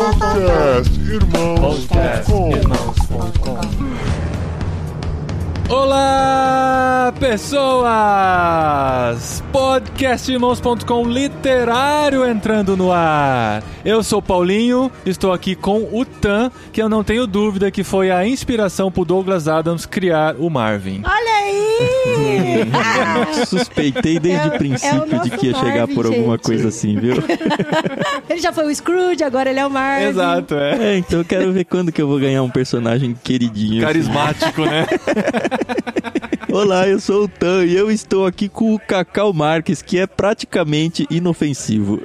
Podcast Irmãos.com Olá, pessoas! Podcastirmãos.com literário entrando no ar. Eu sou Paulinho, estou aqui com o Tan, que eu não tenho dúvida que foi a inspiração pro Douglas Adams criar o Marvin. Olha aí! Suspeitei desde É o- princípio é o de que ia nosso chegar Marvin, por alguma gente. coisa assim, viu? ele já foi o Scrooge, agora ele é o Marvin. Exato, é. É, então eu quero ver quando que eu vou ganhar um personagem queridinho. assim. Carismático, né? Olá, eu sou o Tan e eu estou aqui com o Cacau Marques, que é praticamente inofensivo.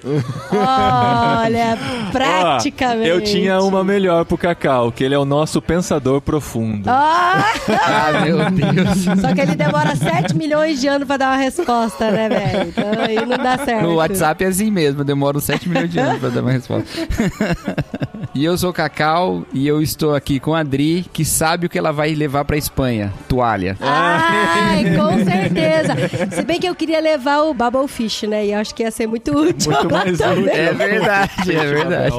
Olha, Ó, praticamente. eu tinha uma melhor pro Cacau, que ele é o nosso pensador profundo. Ah, Ah, meu Deus. só que ele demora 7 milhões de anos pra dar uma resposta, né, velho? Então aí não dá certo. No WhatsApp é assim mesmo, demora uns 7 milhões de anos pra dar uma resposta. e eu sou o Cacau e eu estou aqui com a Adri, que sabe o que ela vai levar pra Espanha: toalha. Ai, com certeza. Se bem que eu queria levar o Bubblefish, né? E acho que ia ser muito útil. Muito mais também. útil. É verdade, é verdade.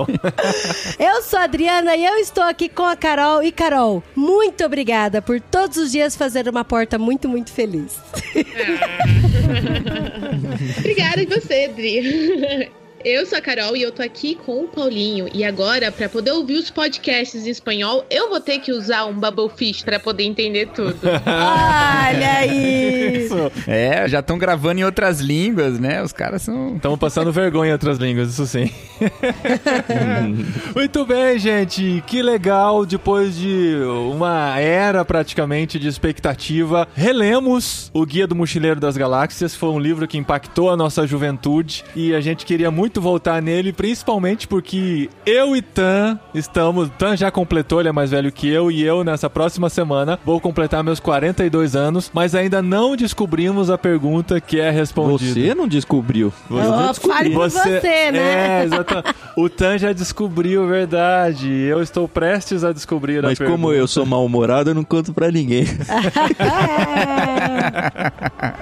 Eu sou a Adriana e eu estou aqui com a Carol. E Carol, muito obrigada por todos os dias fazer uma porta muito, muito feliz. Obrigada e você, Dri. Eu sou a Carol e eu tô aqui com o Paulinho. E agora, pra poder ouvir os podcasts em espanhol, eu vou ter que usar um Bubblefish pra poder entender tudo. Olha aí! É, já estão gravando em outras línguas, né? Os caras são. Estamos passando vergonha em outras línguas, isso sim. Muito bem, gente. Que legal. Depois de uma era praticamente de expectativa, relemos o Guia do Mochileiro das Galáxias. Foi um livro que impactou a nossa juventude e a gente queria muito voltar nele, principalmente porque eu e Tan estamos. Tan já completou, ele é mais velho que eu, e eu, nessa próxima semana, vou completar meus 42 anos, mas ainda não descobrimos a pergunta que é respondida. Você não descobriu. Vou descobrir. fale por você, né? É, exatamente. O Tan já descobriu, verdade. Eu estou prestes a descobrir a Mas pergunta. como eu sou mal-humorado, eu não conto pra ninguém.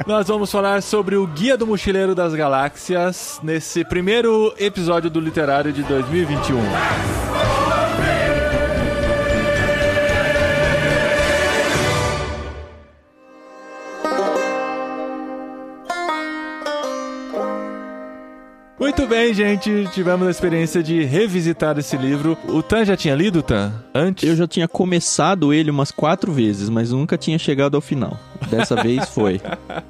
Nós vamos falar sobre o Guia do Mochileiro das Galáxias nesse primeiro episódio do Literário de 2021. Muito bem, gente. Tivemos a experiência de revisitar esse livro. O Tan já tinha lido, Tan? Antes? Eu já tinha começado ele umas quatro vezes, mas nunca tinha chegado ao final. Dessa vez foi.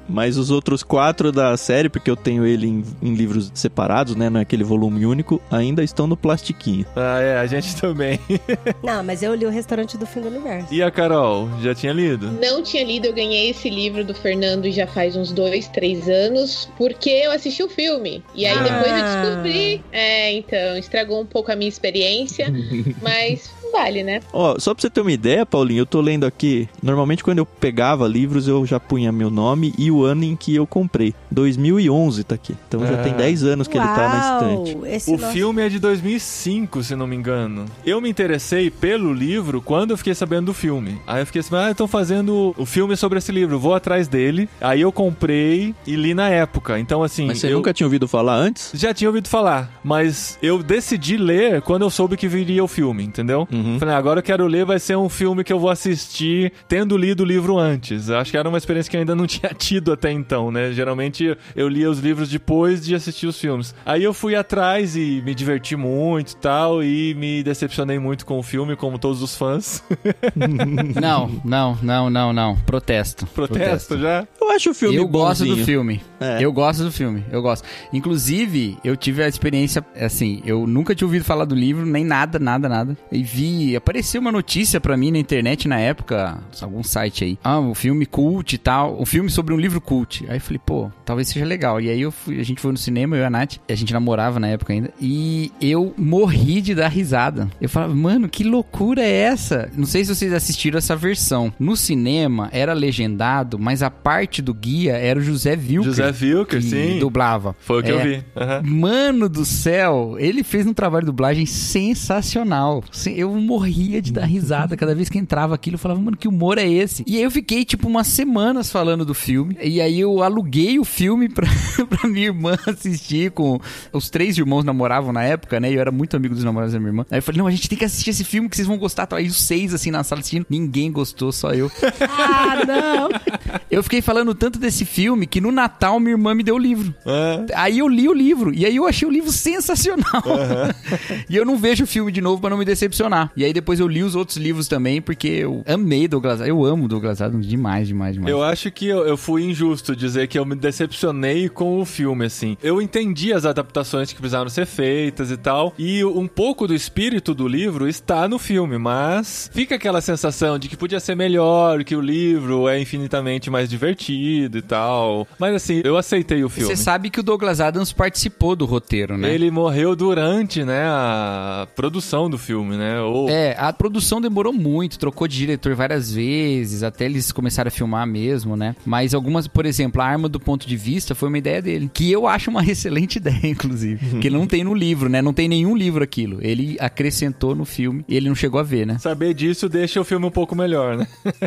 Mas os outros quatro da série, porque eu tenho ele em, em livros separados, né? Não é aquele volume único, ainda estão no plastiquinho. Ah, é, a gente também. Não, mas eu li o restaurante do fim do universo. E a Carol, já tinha lido? Não tinha lido, eu ganhei esse livro do Fernando já faz uns dois, três anos, porque eu assisti o filme. E aí depois eu Ah. descobri. É, então, estragou um pouco a minha experiência, mas vale, né? Ó, só pra você ter uma ideia, Paulinho, eu tô lendo aqui. Normalmente quando eu pegava livros, eu já punha meu nome e o ano em que eu comprei. 2011 tá aqui. Então já Ah. tem 10 anos que ele tá na estante. O nosso- filme é de 2005, se não me engano. Eu me interessei pelo livro quando eu fiquei sabendo do filme. Aí eu fiquei assim, ah, estão fazendo o filme sobre esse livro, vou atrás dele. Aí eu comprei e li na época. Então, assim. Mas você eu nunca tinha ouvido falar antes? Já tinha ouvido falar, mas eu decidi ler quando eu soube que viria o filme, entendeu? Uhum. Falei, ah, agora eu quero ler, vai ser um filme que eu vou assistir tendo lido o livro antes. Acho que era uma experiência que eu ainda não tinha tido até então, né? Geralmente eu lia os livros depois de assistir os filmes. Aí eu fui atrás e me diverti muito e tal, e me decepcionei muito com o filme, como todos os fãs. Não, não, não, não, não. Protesto. Protesto já? Eu acho o filme eu gosto bonzinho. do filme. É. Eu gosto do filme. Eu gosto. Inclusive, eu tive a experiência, assim, eu nunca tinha ouvido falar do livro, nem nada, nada, nada. E vi, apareceu uma notícia pra mim na internet na época, algum site aí. Ah, o filme cult e tal. Um filme sobre um livro cult. Aí eu falei, pô, talvez seja legal. E aí eu fui, a gente foi no cinema, eu e a Nath, a gente namorava na época ainda. E eu morri de dar risada. Eu falava, mano, que loucura é essa? Não sei se vocês assistiram essa versão. No cinema era legendado, mas a parte do guia era o José Wilker. José Wilker, que sim. dublava. Foi o que eu É. vi. Aham. Mano do céu, ele fez um trabalho de dublagem sensacional. Se- Eu morria de dar risada. Cada vez que entrava aquilo, eu falava, mano, que humor é esse? E aí eu fiquei, tipo, umas semanas falando do filme. E aí eu aluguei o filme pra, pra minha irmã assistir com... Os três irmãos namoravam na época, né? E eu era muito amigo dos namorados da minha irmã. Aí eu falei, não, a gente tem que assistir esse filme que vocês vão gostar. Aí os seis, assim, na sala assistindo. Ninguém gostou, só eu. Ah, não. Eu fiquei falando tanto desse filme que no Natal minha irmã me deu o livro. É. Aí eu li o livro. E aí eu achei o livro sensacional. e eu não vejo o filme de novo pra não me decepcionar. E aí depois eu li os outros livros também, porque eu amei Douglas Adams. Eu amo Douglas Adams demais, demais, demais. Eu acho que eu, eu fui injusto dizer que eu me decepcionei com o filme, assim. Eu entendi as adaptações que precisaram ser feitas e tal, e um pouco do espírito do livro está no filme, mas fica aquela sensação de que podia ser melhor, que o livro é infinitamente mais divertido e tal. Mas assim, eu aceitei o filme. Você sabe que o Douglas Adams participou do roteiro, né? Ele morreu durante, né, a produção do filme, né? Ou... É, a produção demorou muito, trocou de diretor várias vezes, até eles começaram a filmar mesmo, né? Mas algumas, por exemplo, a arma do ponto de vista foi uma ideia dele, que eu acho uma excelente ideia, inclusive, que não tem no livro, né? Não tem nenhum livro aquilo. Ele acrescentou no filme e ele não chegou a ver, né? Saber disso deixa o filme um pouco melhor, né?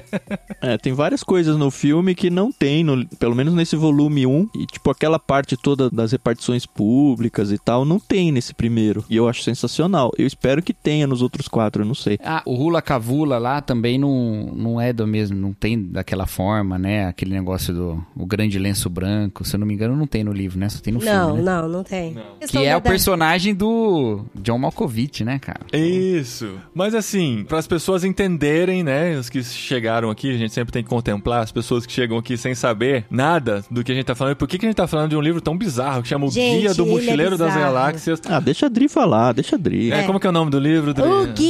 É, tem várias coisas no filme que não tem, no- pelo menos nesse volume 1. E, tipo, aquela parte toda das repartições públicas e tal, não tem nesse primeiro. E eu acho sensacional. Eu espero que tenha nos outros quatro, eu não sei. Ah, o Hula Cavula lá também não, não é do mesmo, não tem daquela forma, né? Aquele negócio do o grande lenço branco, se eu não me engano, não tem no livro, né? Só tem no Não, filme, né? não, não tem. Que é o personagem do John Malkovich, né, cara? Isso. Mas assim, para as pessoas entenderem, né, os que chegaram aqui, a gente sempre tem que contemplar as pessoas que chegam aqui sem saber nada do que a gente tá falando. Por que, que a gente tá falando de um livro tão bizarro que chama O Gente, Guia do é Mochileiro das bizarro. Galáxias? Ah, deixa a Dri falar, deixa a Dri. É, como que é o nome do livro, Dri? O Guia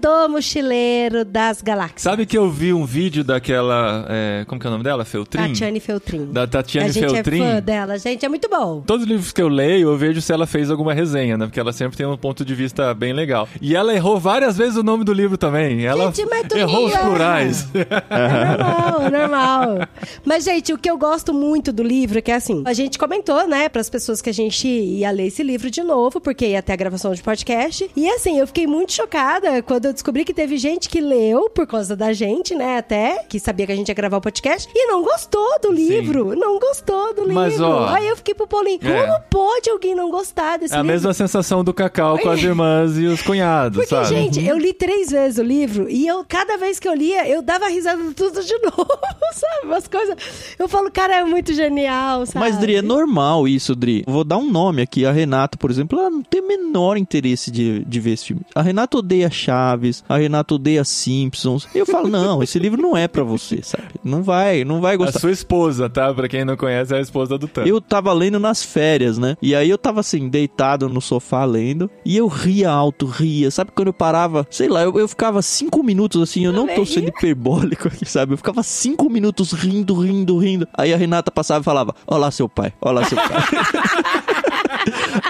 do Mochileiro das Galáxias. Sabe que eu vi um vídeo daquela, é, como que é o nome dela? Feltrin? Tatiane Feltrin. Da Tatiane a gente Feltrin. é fã dela, gente, é muito bom. Todos os livros que eu leio, eu vejo se ela fez alguma resenha, né? Porque ela sempre tem um ponto de vista bem legal. E ela errou várias vezes o nome do livro também. Ela Gente, mas errou os plurais. É normal, é normal. Mas, gente, o que eu gosto muito do livro é que, assim, a gente comentou, né, pras pessoas que a gente ia ler esse livro de novo, porque ia ter a gravação de podcast. E, assim, eu fiquei muito chocada quando eu descobri que teve gente que leu, por causa da gente, né, até, que sabia que a gente ia gravar o podcast, e não gostou do livro. Não gostou do Mas, livro. ó, Aí eu fiquei pro Paulinho, é. como pode alguém não gostar desse É a livro? mesma sensação do Cacau com as irmãs e os cunhados, Porque, sabe? gente, eu li três vezes o livro e eu, cada vez que eu lia, eu dava risada de tudo de novo, sabe? Umas coisas. Eu falo, cara, é muito genial, sabe? Mas, Dri, é normal isso, Dri. Vou dar um nome aqui. A Renata, por exemplo, ela não tem o menor interesse de, de ver esse filme. A Renata odeia Chaves, a Renata odeia Simpsons. E eu falo, não, esse livro não é pra você, sabe? Não vai, não vai A gostar. sua esposa, tá? Pra quem não conhece, é a esposa do Tan. Eu tava lendo nas férias, né? E aí eu tava assim, deitado no sofá lendo. E eu ria alto, ria. Sabe quando eu parava? Sei lá, eu, eu ficava cinco minutos assim. Eu não tô sendo hiperbólico aqui, sabe? Eu ficava cinco minutos rindo, rindo, rindo. Aí a Renata passava e falava: Olá, seu pai. Olá, seu pai.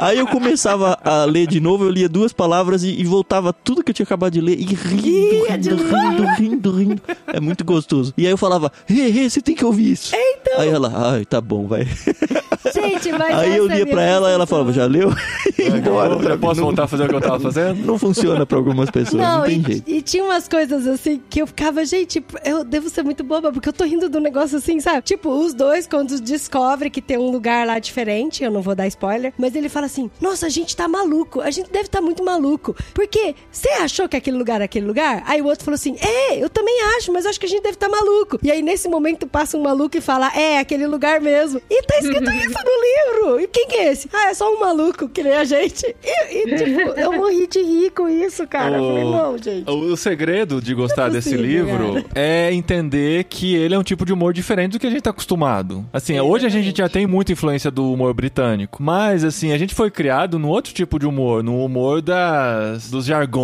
Aí eu começava a ler de novo, eu lia duas palavras e, e voltava tudo que eu tinha acabado de ler e rindo, Ria de rindo, rindo, rindo, rindo. É muito gostoso. E aí eu falava, Rê, Rê, você tem que ouvir isso. Então. Aí ela, ai, tá bom, vai. Gente, mas Aí eu é lia pra ela, ela falava, já leu? E ia embora. eu, posso não, voltar a fazer o que eu tava fazendo? não funciona pra algumas pessoas, não, Não, tem e, jeito. e tinha umas coisas assim que eu ficava, gente, eu devo ser muito boba, porque eu tô rindo do negócio assim, sabe? Tipo, os dois, quando descobre que tem um lugar lá diferente, eu não vou dar spoiler, mas ele fala assim: Nossa, a gente tá maluco, a gente deve estar tá muito maluco. Porque você achou que aquele lugar é aquele lugar? Aí o outro falou assim: É, eu também acho, mas acho que a gente deve estar tá maluco. E aí, nesse momento, passa um maluco e fala: É, aquele lugar mesmo. E tá escrito isso no livro. E quem que é esse? Ah, é só um maluco, que nem a gente. E, e, tipo, eu morri de rir com isso, cara. Eu falei, O- não, gente. O, o segredo de gostar é desse possível, livro cara. é entender que ele é um tipo de humor diferente do que a gente tá acostumado. Assim, hoje a gente já tem muita influência do humor britânico, mas assim, a gente foi criado num outro tipo de humor, no humor das dos jargões,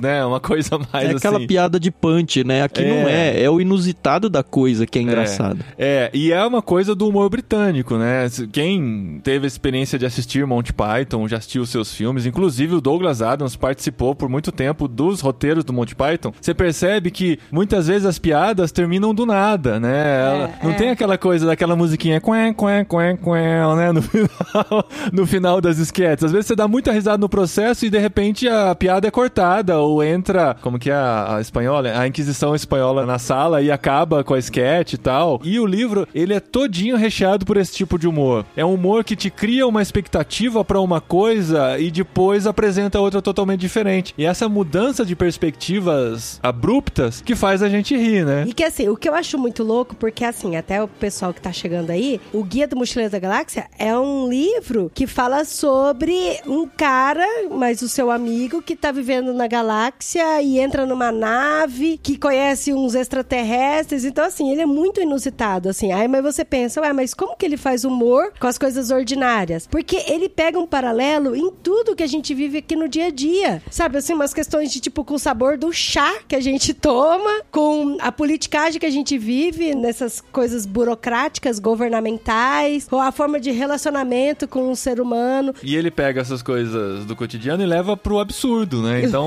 né? Uma coisa mais É aquela assim. piada de punch, né? Aqui É. não é, é o inusitado da coisa que é engraçado. É, e é uma coisa do humor britânico, né? Quem teve a experiência de assistir Monty Python já assistir os seus filmes. Inclusive, o Douglas Adams participou por muito tempo dos roteiros do Monty Python. Você percebe que muitas vezes as piadas terminam do nada, né? Ela- não é. tem aquela coisa daquela musiquinha quen, quen, quen, quen, né? No final, no final das esquetes. Às vezes você dá muita risada no processo e de repente a piada é cortada ou entra, como que é a, a espanhola? A Inquisição espanhola na sala e acaba com a esquete e tal. E o livro, ele é todinho recheado por esse tipo de humor. É um humor que te cria uma expectativa pra uma coisa e depois apresenta outra totalmente diferente. E essa mudança de perspectivas abruptas que faz a gente rir, né? E que assim, o que eu acho muito louco, porque assim, até o pessoal que tá chegando aí, o Guia do Mochileiro da Galáxia é um livro que fala sobre um cara, mas o seu amigo, que tá vivendo na galáxia e entra numa nave, que conhece uns extraterrestres. Então, assim, ele é muito inusitado, assim. Aí, mas você pensa, ué, mas como que ele faz humor com as coisas ordinárias? Porque ele pega um paralelo em tudo que a gente vive aqui no dia a dia. Sabe, assim, umas questões de tipo com o sabor do chá que a gente toma, com a politicagem que a gente vive nessas coisas burocráticas, governamentais, ou a forma de relacionamento com o ser humano. E ele pega essas coisas do cotidiano e leva pro absurdo, né? Então,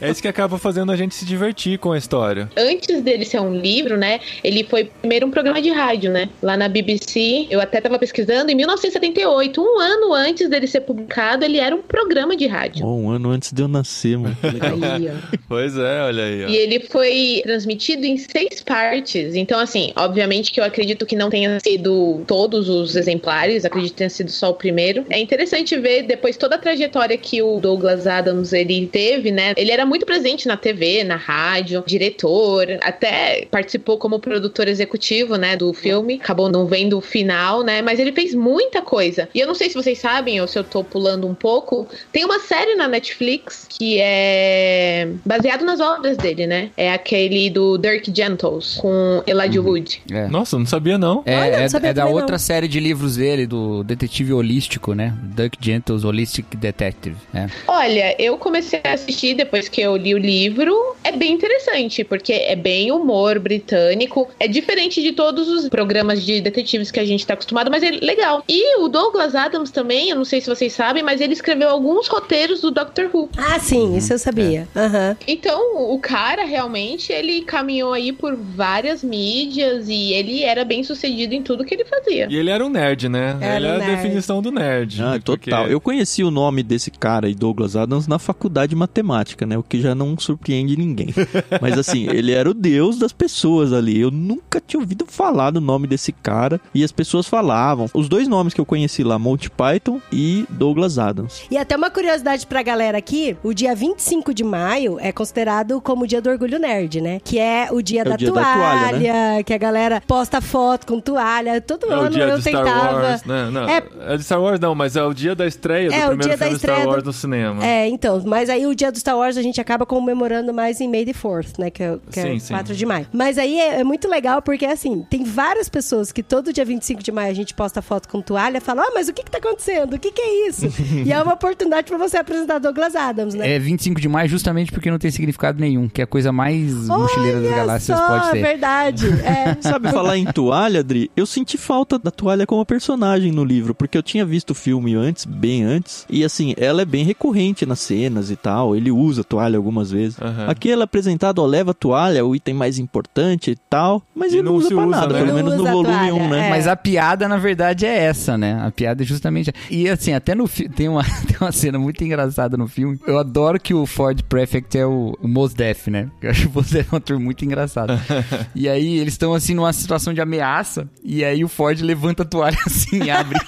é isso que acaba fazendo a gente se divertir com a história. Antes dele ser um livro, né? Ele foi primeiro um programa de rádio, né? Lá na BBC. Eu até tava pesquisando. Em 1978, um ano antes dele ser publicado, ele era um programa de rádio. Oh, um ano antes de eu nascer, mano. Aí, ó. Pois é, olha aí. ó. E ele foi transmitido em seis partes. Então, assim, obviamente que eu acredito que não tenha sido todos os exemplares, acredito que tenha sido só o primeiro. É interessante ver depois toda a trajetória que o Douglas Adams ele teve, né? Ele era muito presente na TV, na rádio, diretor, até participou como produtor executivo, né, do filme. Acabou não vendo o final, né? Mas ele fez muita coisa. E eu não sei se vocês sabem ou se eu tô pulando um pouco, tem uma série na Netflix que é baseado nas obras dele, né? É aquele do Dirk Gentles com Elijah Wood. É. Nossa, eu não sabia não. É, Olha, não é- sabia é da também não. outra série de livros dele, do Detetive Holístico, né? Duck Gentles Holistic Detective. É. Olha, eu comecei a assistir depois que eu li o livro. É bem interessante, porque é bem humor britânico. É diferente de todos os programas de detetives que a gente tá acostumado, mas é legal. E o Douglas Adams também, eu não sei se vocês sabem, mas ele escreveu alguns roteiros do Doctor Who. Ah, sim, isso eu sabia. Aham. Então, o cara realmente, ele caminhou aí por várias mídias e ele era bem sucedido em tudo que ele fazia. E ele era um nerd, né? Era ele é um a definição do nerd. Ah, porque- total. Eu conheci o nome desse cara aí, Douglas Adams, na faculdade de matemática, né? O que já não surpreende ninguém. Mas assim, ele era o deus das pessoas ali. Eu nunca tinha ouvido falar do nome desse cara. E as pessoas falavam. Os dois nomes que eu conheci lá, Monty Python e Douglas Adams. E até uma curiosidade pra galera aqui, o dia 25 de maio é considerado como o dia do orgulho nerd, né? Que é o dia, É o da, dia da toalha, toalha, que a galera posta foto com toalha. Todo É o ano dia eu de Star tentava. Wars, né? Não, É- é... de Star Wars não, mas é o dia da estreia do É, o primeiro dia da filme Star Wars do- no cinema. É, então, mas aí o dia do Star Wars a gente acaba comemorando mais em May the 4th, né? Que é, que é Sim, sim. 4 de maio. Mas aí é, é muito legal porque, assim, tem várias pessoas que todo dia 25 de maio a gente posta foto com toalha e fala, ah, mas o que que tá acontecendo? O que que é isso? e é uma oportunidade pra você apresentar Douglas Adams, né? É 25 de maio justamente porque não tem significado nenhum, que é a coisa mais mochileira das Olha galáxias só, pode ter. verdade. É. Sabe falar em toalha, Adri? Eu senti falta da toalha como personagem no livro, porque eu tinha visto o filme antes, bem antes, e assim, ela é bem recorrente nas cenas e tal. Ele usa a toalha algumas vezes. Aham. Aqui ela é apresentado, ó, leva a toalha, o item mais importante e tal, mas E ele não não usa se pra usa, nada, né? pelo Não menos no volume toalha, 1, né? é. Mas a piada, na verdade, é essa, né? A piada é justamente. E assim, até no filme. Tem uma, tem uma cena muito engraçada no filme. Eu adoro que o Ford Prefect é o, o Mos Def, né? Eu acho o Mos Def um ator muito engraçado. e aí eles estão assim numa situação de ameaça. E aí o Ford levanta a toalha assim e abre.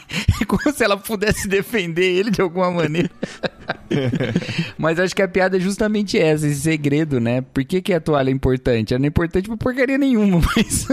como se ela pudesse defender ele de alguma maneira. Mas acho que a piada é justamente essa, esse segredo, né? Por que, que a toalha é importante? Ela não é importante pra porcaria nenhuma, mas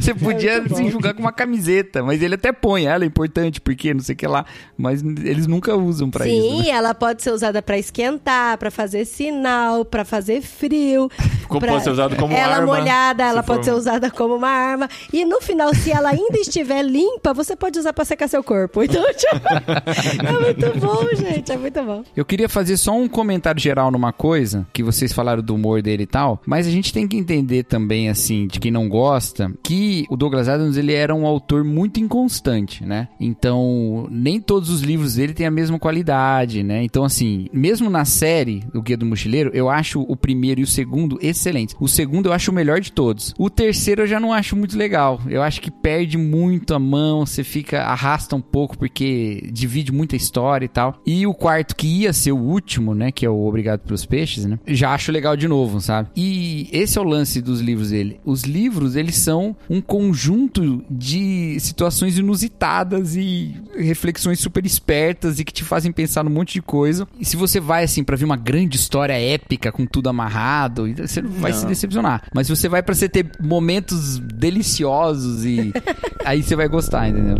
você podia se enxugar com uma camiseta, mas ele até põe, ela é importante, porque não sei o que lá, mas eles nunca usam pra isso. Sim, né? ela pode ser usada pra esquentar, pra fazer sinal, pra fazer frio. Como pra- pode ser usado como ela arma. molhada, ela se pode for- ser usada como uma arma. E no final, se ela ainda estiver limpa, você pode usar pra secar seu corpo. corpo. Então, tipo, é muito bom, gente. É muito bom. Eu queria fazer só um comentário geral numa coisa, que vocês falaram do humor dele e tal, mas a gente tem que entender também, assim, de quem não gosta, que o Douglas Adams, ele era um autor muito inconstante, né? Então, nem todos os livros dele têm a mesma qualidade, né? Então, assim, mesmo na série do Guia do Mochileiro, eu acho o primeiro e o segundo excelentes. O segundo eu acho o melhor de todos. O terceiro eu já não acho muito legal. Eu acho que perde muito a mão, você fica, arrasta um pouco, porque divide muita história e tal. E o quarto, que ia ser o último, né? Que é o Obrigado pelos Peixes, né? Já acho legal de novo, sabe? E esse é o lance dos livros dele. Os livros, eles são um conjunto de situações inusitadas e reflexões super espertas e que te fazem pensar num monte de coisa. E se você vai, assim, para ver uma grande história épica com tudo amarrado, você não vai Não. se decepcionar. Mas se você vai para você ter momentos deliciosos e aí você vai gostar, entendeu?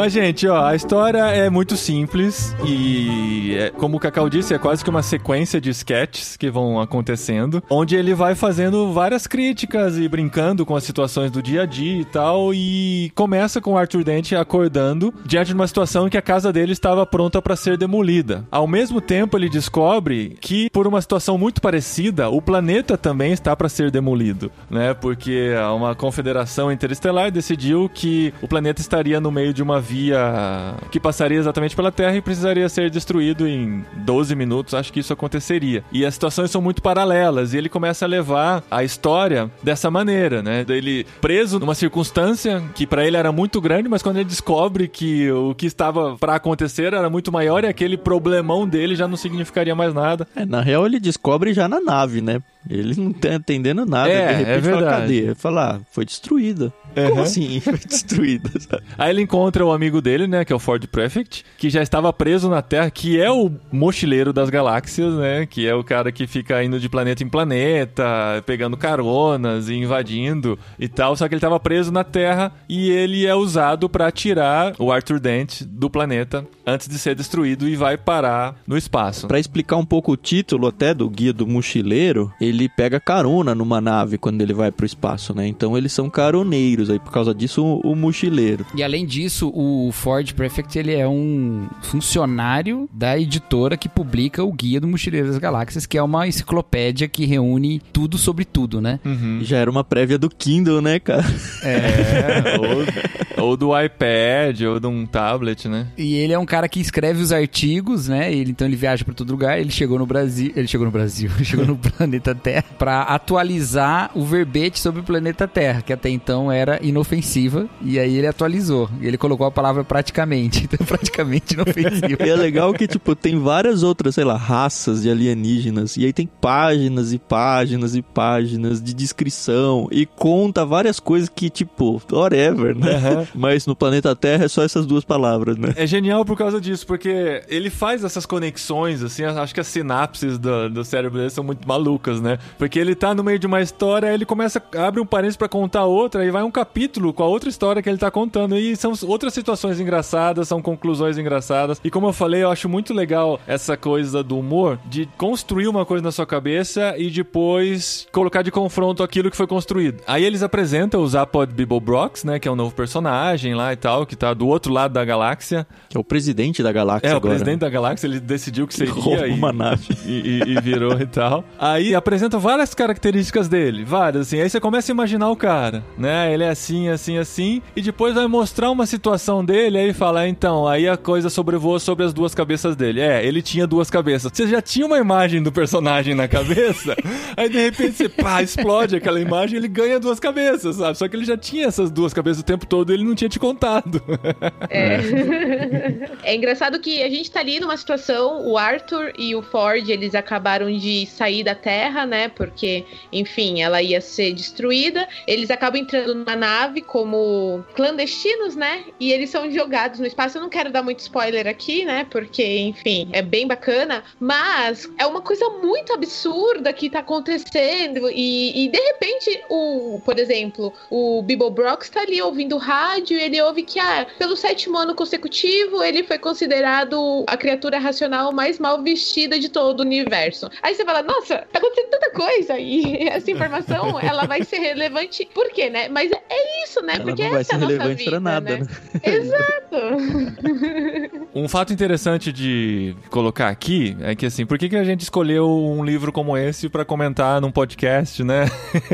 Mas, gente, ó, a história é muito simples e, é, como o Cacau disse, é quase que uma sequência de sketches que vão acontecendo, onde ele vai fazendo várias críticas e brincando com as situações do dia a dia e tal, e começa com o Arthur Dent acordando diante de uma situação em que a casa dele estava pronta para ser demolida. Ao mesmo tempo, ele descobre que, por uma situação muito parecida, o planeta também está para ser demolido, né? Porque uma confederação interestelar decidiu que o planeta estaria no meio de uma que passaria exatamente pela Terra e precisaria ser destruído em 12 minutos. Acho que isso aconteceria. E as situações são muito paralelas e ele começa a levar a história dessa maneira, né? Ele preso numa circunstância que para ele era muito grande, mas quando ele descobre que o que estava para acontecer era muito maior e aquele problemão dele já não significaria mais nada. É, na real, ele descobre já na nave, né? Ele não tá entendendo nada. É, de repente é fala, verdade. cadê? Ele fala, ah, foi destruída. Como Uhum. assim? Foi destruída. sabe? Aí ele encontra o amigo dele, né, que é o Ford Prefect, que já estava preso na Terra, que é o mochileiro das galáxias, né, que é o cara que fica indo de planeta em planeta, pegando caronas e invadindo e tal, só que ele estava preso na Terra e ele é usado para tirar o Arthur Dent do planeta antes de ser destruído e vai parar no espaço. Pra explicar um pouco o título até do Guia do Mochileiro, ele pega carona numa nave quando ele vai pro espaço, né? Então eles são caroneiros, aí por causa disso o, o mochileiro. E além disso, o Ford Prefect ele é um funcionário da editora que publica o Guia do Mochileiro das Galáxias, que é uma enciclopédia que reúne tudo sobre tudo, né? Uhum. Já era uma prévia do Kindle, né, cara? É, ou, ou do iPad, ou de um tablet, né? E ele é um cara que escreve os artigos, né? Ele, então ele viaja pra todo lugar. Ele chegou no Brasil, ele chegou no Brasil, ele chegou no planeta Terra pra atualizar o verbete sobre o planeta Terra, que até então era inofensiva. E aí ele atualizou. E ele colocou a palavra praticamente, então praticamente inofensiva. E é legal que, tipo, tem várias outras, sei lá, raças de alienígenas. E aí tem páginas e páginas e páginas de descrição. E conta várias coisas que, tipo, whatever, né? Mas no planeta Terra é só essas duas palavras, né? É genial por causa disso, porque ele faz essas conexões, assim, acho que as sinapses do, do cérebro dele são muito malucas, né? Porque ele tá no meio de uma história, aí ele começa, abre um parênteses pra contar outra, e vai um capítulo com a outra história que ele tá contando. E são outras situações engraçadas, são conclusões engraçadas. E como eu falei, eu acho muito legal essa coisa do humor, de construir uma coisa na sua cabeça e depois colocar de confronto aquilo que foi construído. Aí eles apresentam o Zapod Bibblebrox, né? Que é um novo personagem lá e tal, que tá do outro lado da galáxia. Que é o presidente da galáxia É, o agora. presidente da galáxia, ele decidiu que seria Rouba e, uma nave. e, e- e virou e tal. Aí apresenta várias características dele, várias, assim. Aí você começa a imaginar o cara, né? Ele é assim, assim, assim. E depois vai mostrar uma situação dele, aí fala, então, aí a coisa sobrevoa sobre as duas cabeças dele. É, ele tinha duas cabeças. Você já tinha uma imagem do personagem na cabeça, aí de repente você, pá, explode aquela imagem ele ganha duas cabeças, sabe? Só que ele já tinha essas duas cabeças o tempo todo e ele não tinha te contado. É. é engraçado que a gente tá ali numa situação, o Arthur e o Ford, eles acabaram de sair da Terra, né? Porque, enfim, ela ia ser destruída. Eles acabam entrando numa nave como clandestinos, né? E eles são jogados no espaço. Eu não quero dar muito spoiler aqui, né? Porque, enfim, é bem bacana. Mas é uma coisa muito absurda que tá acontecendo. E, e de repente, o, por exemplo, o Bibo Brox tá ali ouvindo rádio e ele ouve que, ah, pelo sétimo ano consecutivo, ele foi considerado a criatura racional mais mal vestida de todo o universo. Aí você fala, nossa, tá acontecendo tanta coisa e essa informação, ela vai ser relevante. Por quê, né? Mas é isso, né? Ela Porque não vai essa é ser nossa relevante vida, pra nada, né? né? Exato. Um fato interessante de colocar aqui é que assim, por que, que a gente escolheu um livro como esse pra comentar num podcast, né?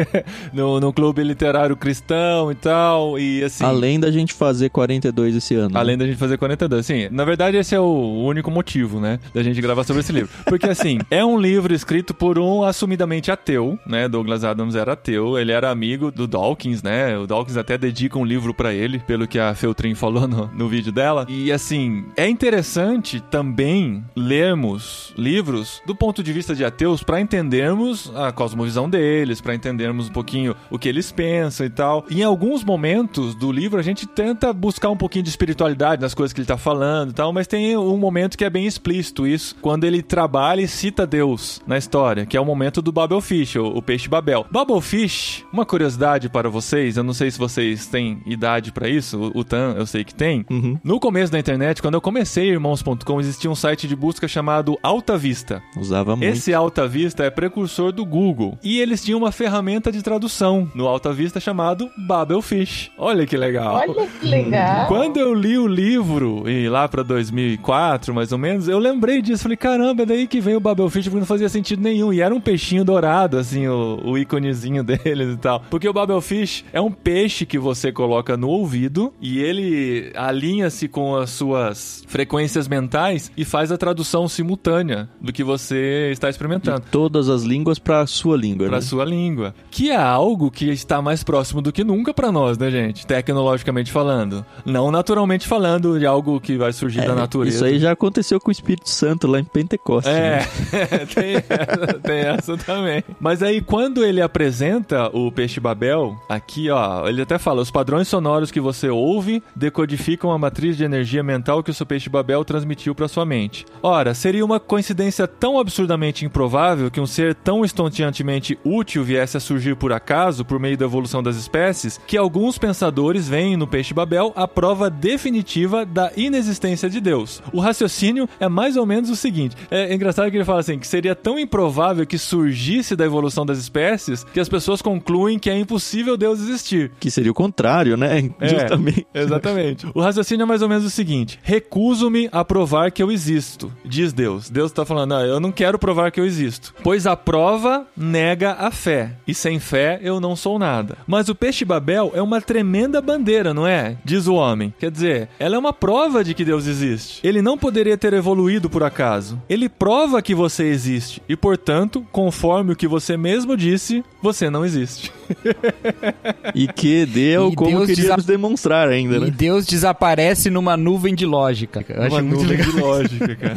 no, no clube literário cristão e tal, e assim... Além da gente fazer 42 esse ano. né? Além da gente fazer 42. Sim, na verdade esse é o único motivo, né? Da gente gravar sobre esse livro. Porque assim, é um livro escrito por um assumidamente ateu, né? Douglas Adams era ateu, ele era amigo do Dawkins, né? O Dawkins até dedica um livro pra ele, pelo que a Feltrin falou no, no vídeo dela. E assim, é interessante também lermos livros do ponto de vista de ateus pra entendermos a cosmovisão deles, pra entendermos um pouquinho o que eles pensam e tal. E em alguns momentos do livro a gente tenta buscar um pouquinho de espiritualidade nas coisas que ele tá falando e tal, mas tem um momento que é bem explícito isso, quando ele trabalha e cita Deus na história, que é o momento do Babelfish, o, o peixe Babel. Babelfish, uma curiosidade para vocês, eu não sei se vocês têm idade pra isso, o, o Tan eu sei que tem. Uhum. No começo da internet, quando eu comecei irmãos.com, existia um site de busca chamado Alta Vista. Usava muito. Esse Alta Vista é precursor do Google. E eles tinham uma ferramenta de tradução no Alta Vista chamado Babelfish. Olha que legal. Olha que legal. Quando eu li o livro, e lá pra 2004, mais ou menos, eu lembrei disso. Falei, caramba, é daí que vem o Babelfish, porque não fazia sentido nenhum. E era um peixinho dourado, assim, o, o íconezinho deles e tal. Porque o Babelfish é um peixe que você coloca no ouvido e ele alinha-se com as suas frequências mentais e faz a tradução simultânea do que você está experimentando. De todas as línguas pra sua língua, Pra né? sua língua. Que é algo que está mais próximo do que nunca pra nós, né, gente? Tecnologicamente falando. Não naturalmente falando de algo que vai surgir da natureza. Isso aí já aconteceu com o Espírito Santo lá em Pentecostes. É, né? tem, essa, tem essa também. Mas aí, quando ele apresenta o Peixe Babel, aqui, ó, ele até fala: os padrões sonoros que você ouve decodificam a matriz de energia mental que o seu Peixe Babel transmitiu para sua mente. Ora, seria uma coincidência tão absurdamente improvável que um ser tão estonteantemente útil viesse a surgir por acaso, por meio da evolução das espécies, que alguns pensadores veem no Peixe Babel a prova definitiva da inexistência de Deus. O raciocínio é mais ou menos o seguinte: é engraçado que ele fala assim, que seria tão improvável que surgisse da evolução das espécies que as pessoas concluem que é impossível Deus existir. Que seria o contrário, né? É, Justamente. Exatamente. O raciocínio é mais ou menos o seguinte: recuso-me a provar que eu existo, diz Deus. Deus está falando, eu não quero provar que eu existo, pois a prova nega a fé, e sem fé eu não sou nada. Mas o peixe Babel é uma tremenda bandeira, não é? Diz o homem. Quer dizer, ela é uma prova de que Deus existe. Ele não poderia ter evoluído por acaso. Ele prova que você existe, e portanto, conforme o que você mesmo disse, você não existe. E é o E como Deus queríamos desa- demonstrar ainda, E né? Deus desaparece numa nuvem de lógica. Eu uma nuvem de lógica, cara.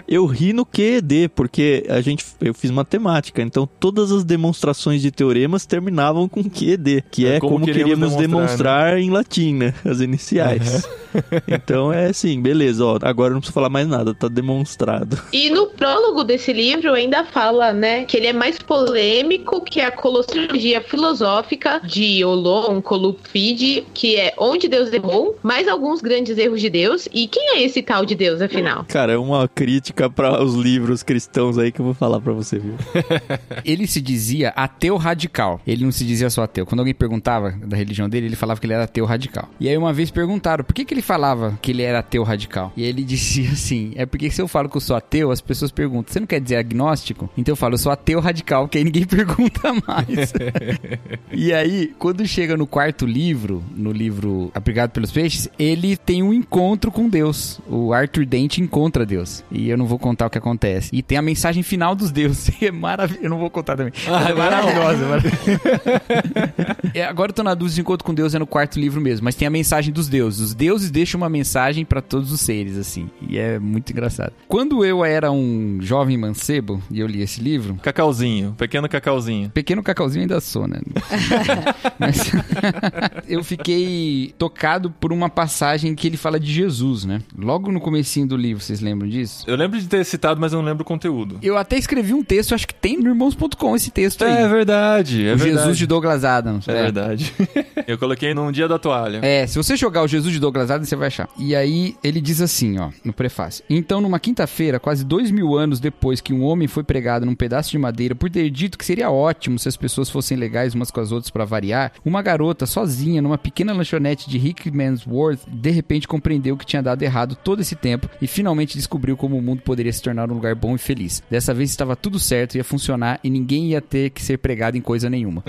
Eu ri no QED, porque a gente, eu fiz matemática, então todas as demonstrações de teoremas terminavam com QED, que É é, como como, queríamos queríamos demonstrar, demonstrar, em latim, né? As iniciais. então é assim, beleza, ó, agora não precisa falar mais nada, tá demonstrado. E no prólogo desse livro ainda fala, né, que ele é mais polêmico que a colossiologia filosófica de Olon Colupfide, que é onde Deus errou, mais alguns grandes erros de Deus. E quem é esse tal de Deus, afinal? Cara, é uma crítica para os livros cristãos aí que eu vou falar pra você, viu? Ele se dizia ateu radical. Ele não se dizia só ateu. Quando alguém perguntava da religião dele, ele falava que ele era ateu radical. E aí uma vez perguntaram por que, que ele falava que ele era ateu radical. E ele dizia assim: é porque se eu falo que eu sou ateu, as pessoas perguntam, você não quer dizer agnóstico? Então eu falo, eu sou ateu radical, que aí ninguém pergunta mais. e aí, quando chega no quarto livro, no livro Abrigado pelos Peixes, ele tem um encontro com Deus. O Arthur Dent encontra Deus. E eu não vou contar o que acontece. E tem a mensagem final dos deuses. É maravilhoso. Eu não vou contar também. Mas é maravilhosa. É, agora eu tô na dúvida o encontro com Deus é no quarto livro mesmo. Mas tem a mensagem dos deuses. Os deuses deixam uma mensagem pra todos os seres, assim. E é muito engraçado. Quando eu era um jovem mancebo, e eu li esse esse livro. Cacauzinho, pequeno cacauzinho. Pequeno cacauzinho ainda sou, né? Mas eu fiquei tocado por uma passagem que ele fala de Jesus, né? Logo no comecinho do livro, vocês lembram disso? Eu lembro de ter citado, mas eu não lembro o conteúdo. Eu até escrevi um texto, acho que tem no irmãos.com esse texto aí. É verdade, é o verdade. Jesus de Douglas Adams. É verdade. eu coloquei num dia da toalha. É, se você jogar o Jesus de Douglas Adams, você vai achar. E aí ele diz assim, ó, no prefácio. Então, numa quinta-feira, quase dois mil anos depois que um homem foi pregado num pedaço de madeira por ter dito que seria ótimo se as pessoas fossem legais umas com as outras para variar, uma garota sozinha numa pequena lanchonete de Hickmansworth de repente compreendeu que tinha dado errado todo esse tempo e finalmente descobriu como o mundo poderia se tornar um lugar bom e feliz. Dessa vez estava tudo certo, ia funcionar e ninguém ia ter que ser pregado em coisa nenhuma.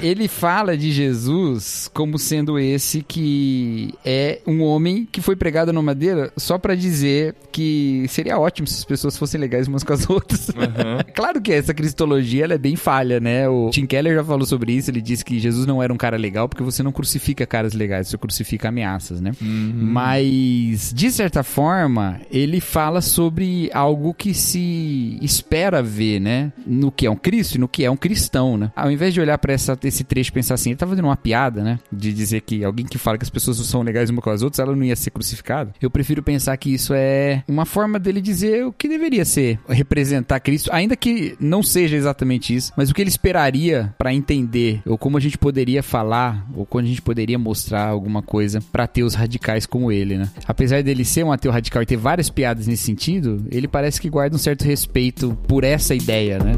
Ele fala de Jesus como sendo esse que é um homem que foi pregado na madeira só para dizer que seria ótimo se as pessoas fossem legais umas com as outras. claro que essa cristologia ela é bem falha, né? O Tim Keller já falou sobre isso, ele disse que Jesus não era um cara legal porque você não crucifica caras legais, você crucifica ameaças, né? Mas, de certa forma, ele fala sobre algo que se espera ver, né? No que é um Cristo e no que é um cristão, né? Ao invés de olhar pra essa, esse trecho e pensar assim, ele tá fazendo uma piada, né? De dizer que alguém que fala que as pessoas são legais uma com as outras, ela não ia ser crucificada. Eu prefiro pensar que isso é uma forma dele dizer o que deveria ser, representar Cristo, ainda que não seja exatamente isso, mas o que ele esperaria pra entender, ou como a gente poderia falar, ou quando a gente poderia mostrar alguma coisa pra ateus radicais como ele, né? Apesar dele ser um ateu radical e ter várias piadas nesse sentido, ele parece que guarda um certo respeito por essa ideia, né?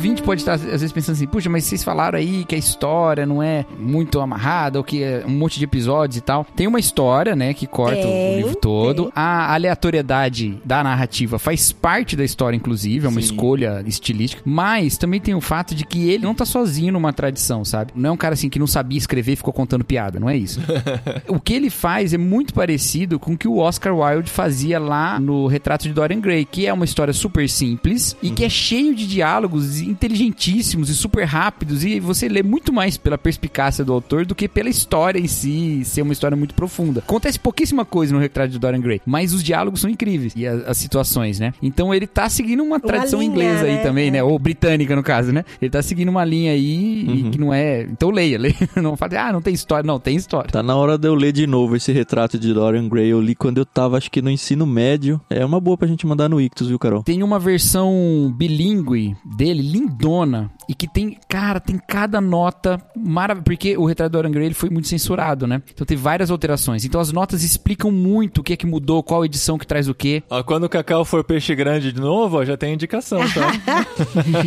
Ouvinte pode estar, às vezes, pensando assim, puxa, mas vocês falaram aí que a história não é muito amarrada, ou que é um monte de episódios e tal. Tem uma história, né, que corta o Tem, livro todo. tem. A aleatoriedade da narrativa faz parte da história, inclusive, é uma Sim. escolha estilística. Mas também tem o fato de que ele não tá sozinho numa tradição, sabe? Não é um cara assim que não sabia escrever e ficou contando piada, não é isso. o que ele faz é muito parecido com o que o Oscar Wilde fazia lá no Retrato de Dorian Gray, que é uma história super simples e que é cheio de diálogos inteligentíssimos e super rápidos e você lê muito mais pela perspicácia do autor do que pela história em si ser uma história muito profunda. Acontece pouquíssima coisa no Retrato de Dorian Gray, mas os diálogos são incríveis e a- as, situações, né? Então ele tá seguindo uma tradição linha, inglesa aí né? também, né? É. Ou britânica no caso, né? Ele tá seguindo uma linha aí e Uhum. que não é. Então leia, leia. Não fale, ah, não tem história. Não, tem história. Tá na hora de eu ler de novo esse retrato de Dorian Gray. Eu li quando eu tava, acho que no ensino médio. É uma boa pra gente mandar no Ictus, viu, Carol? Tem uma versão bilíngue dele, lindona, e que tem, cara, tem cada nota maravilhosa. Porque o retrato do Dorian Gray ele foi muito censurado, né? Então tem várias alterações. Então as notas explicam muito o que é que mudou, qual edição que traz o quê. Ó, quando o Cacau for peixe grande de novo, ó, já tem indicação, tá?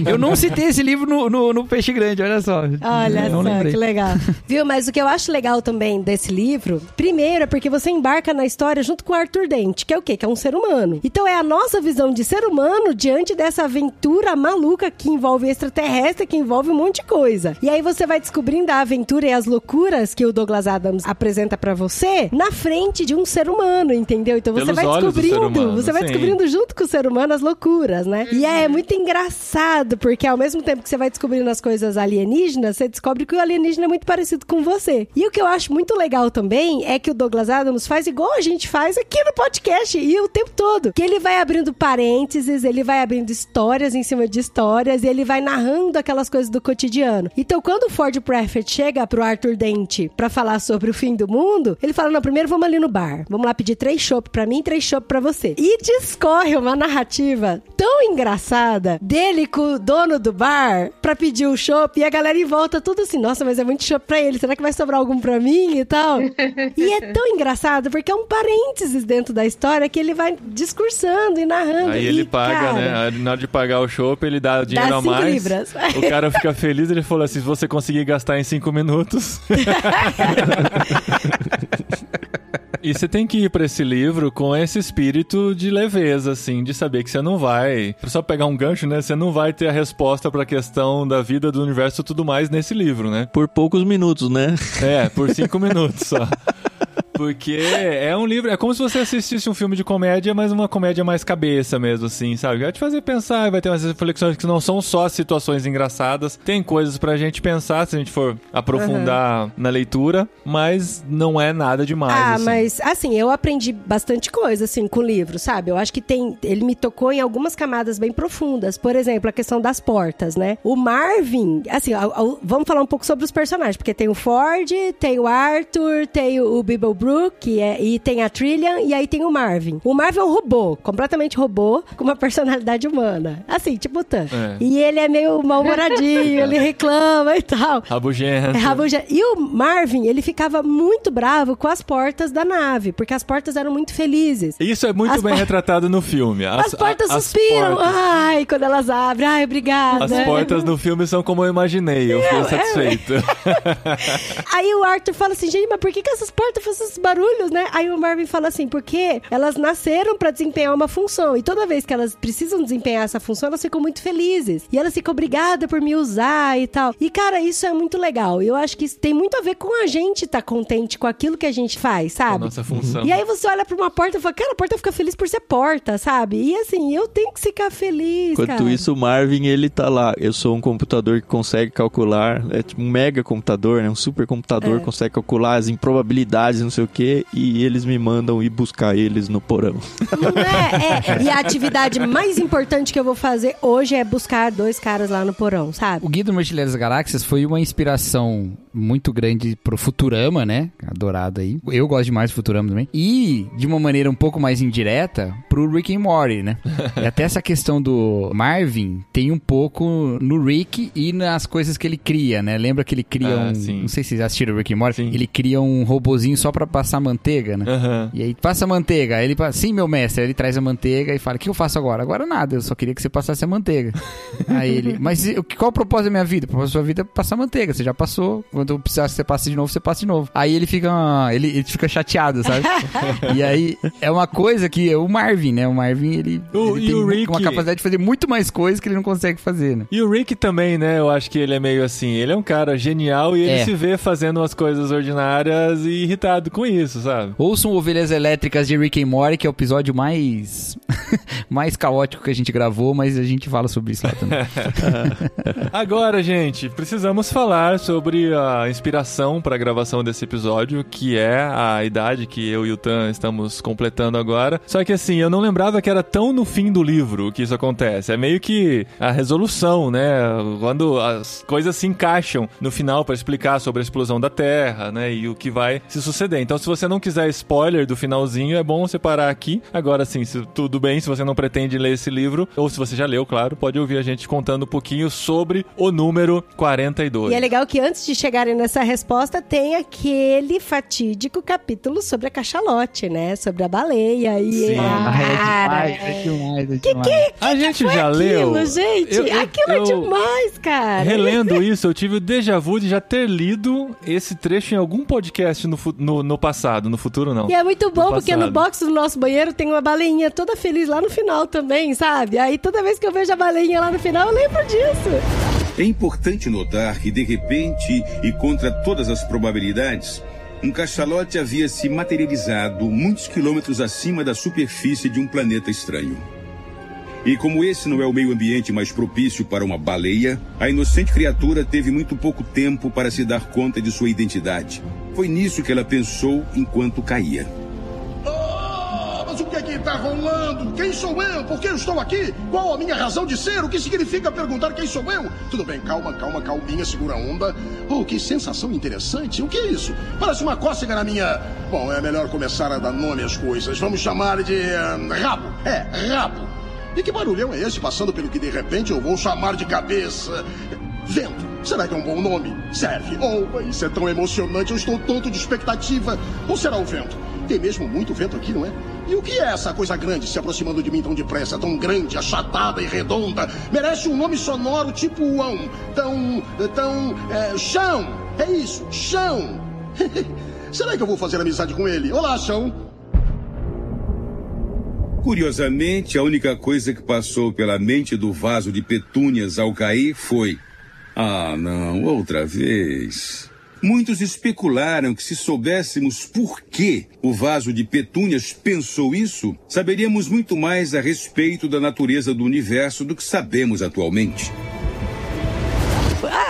Eu não citei esse livro no, no, no Peixe Grande, olha só. Olha não só, lembrei. que legal. Viu? Mas o que eu acho legal também desse livro, primeiro é porque você embarca na história junto com o Arthur Dente, que é o quê? Que é um ser humano. Então é a nossa visão de ser humano diante dessa aventura maluca que envolve extraterrestre, que envolve um monte de coisa. E aí você vai descobrindo a aventura e as loucuras que o Douglas Adams apresenta pra você na frente de um ser humano, entendeu? Então você Pelos vai descobrindo, humano, você vai sim. descobrindo junto com o ser humano as loucuras, né? E é muito engraçado, porque ao mesmo tempo que você vai descobrindo as coisas alienígenas, você descobre que o alienígena é muito parecido com você. E o que eu acho muito legal também é que o Douglas Adams faz igual a gente faz aqui no podcast e o tempo todo. Que ele vai abrindo parênteses, ele vai abrindo histórias em cima de histórias e ele vai narrando aquelas coisas do cotidiano. Então, quando o Ford Prefect chega pro Arthur Dente pra falar sobre o fim do mundo, ele fala: Não, primeiro vamos ali no bar. Vamos lá pedir três chopp pra mim e três chopp pra você. E discorre uma narrativa tão engraçada dele com o dono do bar pra pedir o chopp e a galera em volta tudo assim: Nossa, mas é muito chopp pra ele. Será que vai sobrar algum pra mim e tal? e é tão engraçado porque é um parênteses dentro da história que ele vai discursando e narrando. Aí E, ele paga, cara, né? Na hora de pagar o chopp, ele dá dinheiro a cinco mais. libras. O cara fica feliz, ele falou assim: se você conseguir gastar em cinco minutos. E você tem que ir pra esse livro com esse espírito de leveza, assim, de saber que você não vai. Só pegar um gancho, né? Você não vai ter a resposta pra questão da vida, do universo e tudo mais nesse livro, né? Por poucos minutos, né? É, por cinco minutos só. Porque é um livro, é como se você assistisse um filme de comédia, mas uma comédia mais cabeça mesmo, assim, sabe? Vai te fazer pensar, vai ter umas reflexões que não são só situações engraçadas. Tem coisas pra gente pensar se a gente for aprofundar na leitura, mas não é nada demais. Ah, assim. mas assim, eu aprendi bastante coisa, assim, com o livro, sabe? Eu acho que tem. Ele me tocou em algumas camadas bem profundas. Por exemplo, a questão das portas, né? O Marvin, assim, a- a- vamos falar um pouco sobre os personagens, porque tem o Ford, tem o Arthur, tem o, o Brook, que é, e tem a Trillian, e aí tem o Marvin. O Marvin é um robô, completamente robô, com uma personalidade humana. Assim, tipo o Tan. É. E ele é meio mal-humoradinho, ele reclama e tal. Rabugento. É rabugento. E o Marvin, ele ficava muito bravo com as portas da nave, porque as portas eram muito felizes. Isso é muito As bem por- retratado no filme. As, portas a- as suspiram. portas- Ai, quando elas abrem. Ai, obrigada. As portas no filme são como eu imaginei, eu É, fiquei satisfeito. Aí o Arthur fala assim, gente, mas por que, que essas portas esses barulhos, né? Aí o Marvin fala assim, porque elas nasceram pra desempenhar uma função. E toda vez que elas precisam desempenhar essa função, elas ficam muito felizes. E elas ficam obrigadas por me usar e tal. E, cara, isso é muito legal. Eu acho que isso tem muito a ver com a gente estar contente com aquilo que a gente faz, a sabe? nossa função. E aí você olha pra uma porta e fala, cara, a porta fica feliz por ser porta, sabe? E assim, eu tenho que ficar feliz, Enquanto cara. isso, o Marvin, ele tá lá. Eu sou um computador que consegue calcular. É tipo um mega computador, né? Um super computador, É. consegue calcular as improbabilidades, não sei o quê. E eles me mandam ir buscar eles no porão. Não é, é. E a atividade mais importante que eu vou fazer hoje é buscar dois caras lá no porão, sabe? O Guia do Mochileiro das Galáxias foi uma inspiração muito grande pro Futurama, né? Adorado aí. Eu gosto demais do Futurama também. E, de uma maneira um pouco mais indireta, pro Rick and Morty, né? e até essa questão do Marvin tem um pouco no Rick e nas coisas que ele cria, né? Lembra que ele cria Ah, um... sim. Não sei se vocês assistiram o Rick and Morty. Sim. Ele cria um robozinho só pra passar manteiga, né? Aham. E aí, passa manteiga. Aí ele fala, sim, meu mestre. Aí ele traz a manteiga e fala, o que eu faço agora? Agora nada, eu só queria que você passasse a manteiga. aí ele, mas qual o propósito da minha vida? O propósito da sua vida é passar manteiga. Você já passou. Quando precisar que você passe de novo, você passa de novo. Aí ele fica, ele, ele fica chateado, sabe? e aí, é uma coisa que o Marvin, né? O Marvin, ele, O- ele tem o Rick? uma capacidade de fazer muito mais coisas que ele não consegue fazer, né? E o Rick também, né? Eu acho que ele é meio assim. Ele é um cara genial e ele É. se vê fazendo umas coisas ordinárias e irritado com isso, sabe? Ouçam Ovelhas Elétricas de Rick and Morty, que é o episódio mais mais caótico que a gente gravou, mas a gente fala sobre isso lá também. Agora, gente, precisamos falar sobre a inspiração para a gravação desse episódio, que é a idade que eu e o Tan estamos completando agora. Só que assim, eu não lembrava que era tão no fim do livro que isso acontece. É meio que a resolução, né? Quando as coisas se encaixam no final para explicar sobre a explosão da Terra, né? E o que vai se suceder. Então, se você não quiser spoiler do finalzinho, é bom você parar aqui. Agora sim, tudo bem, se você não pretende ler esse livro, ou se você já leu, claro, pode ouvir a gente contando um pouquinho sobre o número 42. E é legal que antes de chegarem nessa resposta, tem aquele fatídico capítulo sobre a cachalote, né? Sobre a baleia. E Sim. cara, é demais, é que, que, A gente já aquilo, leu. gente? Eu- eu- aquilo eu- é demais, cara. Relendo isso, eu tive o déjà vu de já ter lido esse trecho em algum podcast no, no, no passado, no futuro não. E é muito bom, No porque no passado. box do nosso banheiro tem uma baleinha toda feliz lá no final também, sabe? Aí toda vez que eu vejo a baleinha lá no final, eu lembro disso. É importante notar que, de repente e contra todas as probabilidades, um cachalote havia se materializado muitos quilômetros acima da superfície de um planeta estranho. E como esse não é o meio ambiente mais propício para uma baleia, a inocente criatura teve muito pouco tempo para se dar conta de sua identidade. Foi nisso que ela pensou enquanto caía. Mas o que é que tá rolando? Quem sou eu? Por que eu estou aqui? Qual a minha razão de ser? O que significa perguntar quem sou eu? Tudo bem, calma, calma, calminha, segura a onda. Oh, que sensação interessante. O que é isso? Parece uma cócega na minha. Bom, é melhor começar a dar nome às coisas. Vamos chamar de. ah, rabo. É, rabo. E que barulhão é esse passando pelo que de repente eu vou chamar de cabeça? Vento. Será que é um bom nome? Serve. Oh, isso é tão emocionante. Eu estou tonto de expectativa. Ou será o vento? Tem mesmo muito vento aqui, não é? E o que é essa coisa grande se aproximando de mim tão depressa, tão grande, achatada e redonda? Merece um nome sonoro tipo uão. Tão. tão. É, chão! É isso, chão! Será que eu vou fazer amizade com ele? Olá, chão! Curiosamente, a única coisa que passou pela mente do vaso de petúnias ao cair foi: Ah, não, outra vez. Muitos especularam que se soubéssemos por que o vaso de petúnias pensou isso, saberíamos muito mais a respeito da natureza do universo do que sabemos atualmente.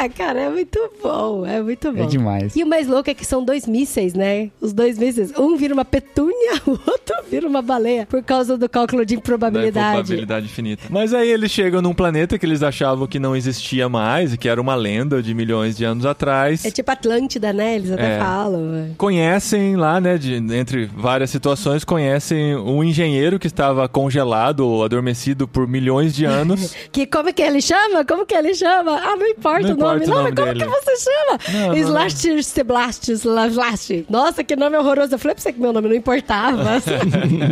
Ah, cara, é muito bom, é muito bom. É demais. E o mais louco é que são dois mísseis, né? Os dois mísseis. Um vira uma petúnia, o outro vira uma baleia. Por causa do cálculo de Da improbabilidade. probabilidade infinita. Mas aí eles chegam num planeta que eles achavam que não existia mais, e que era uma lenda de milhões de anos atrás. É tipo Atlântida, né? Eles até É. falam. é. Conhecem lá, né, de, entre várias situações, conhecem um engenheiro que estava congelado ou adormecido por milhões de anos. Que como é que ele chama? Como que ele chama? Ah, não importa Não o nome. O não, nome como dele. que você chama? Não, Slash Seblast, Slash. Nossa, que nome horroroso. Eu falei pra você que meu nome não importava.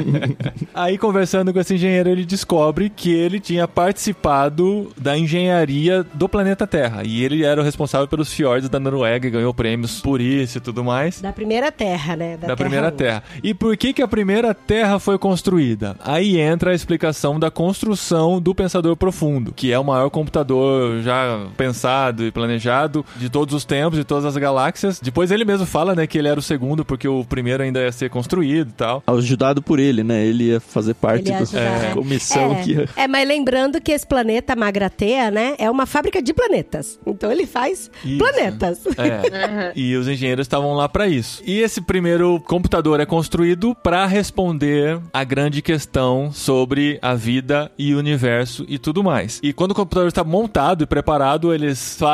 Aí, conversando com esse engenheiro, ele descobre que ele tinha participado da engenharia do planeta Terra. E ele era o responsável pelos fiordes da Noruega e ganhou prêmios por isso e tudo mais. da primeira terra, né? da primeira um. Terra. E por que, que a primeira Terra foi construída? Aí entra a explicação da construção do Pensador Profundo, que é o maior computador já pensado e planejado de todos os tempos, de todas as galáxias. Depois ele mesmo fala, né, que ele era o segundo, porque o primeiro ainda ia ser construído e tal. Ajudado por ele, né? Ele ia fazer parte da ajudar, né? comissão é, que ia... é, mas lembrando que esse planeta Magratea, né, é uma fábrica de planetas. Então ele faz Isso. planetas. É. E os engenheiros estavam lá para isso. E esse primeiro computador é construído para responder a grande questão sobre a vida e o universo e tudo mais. E quando o computador está montado e preparado, eles fazem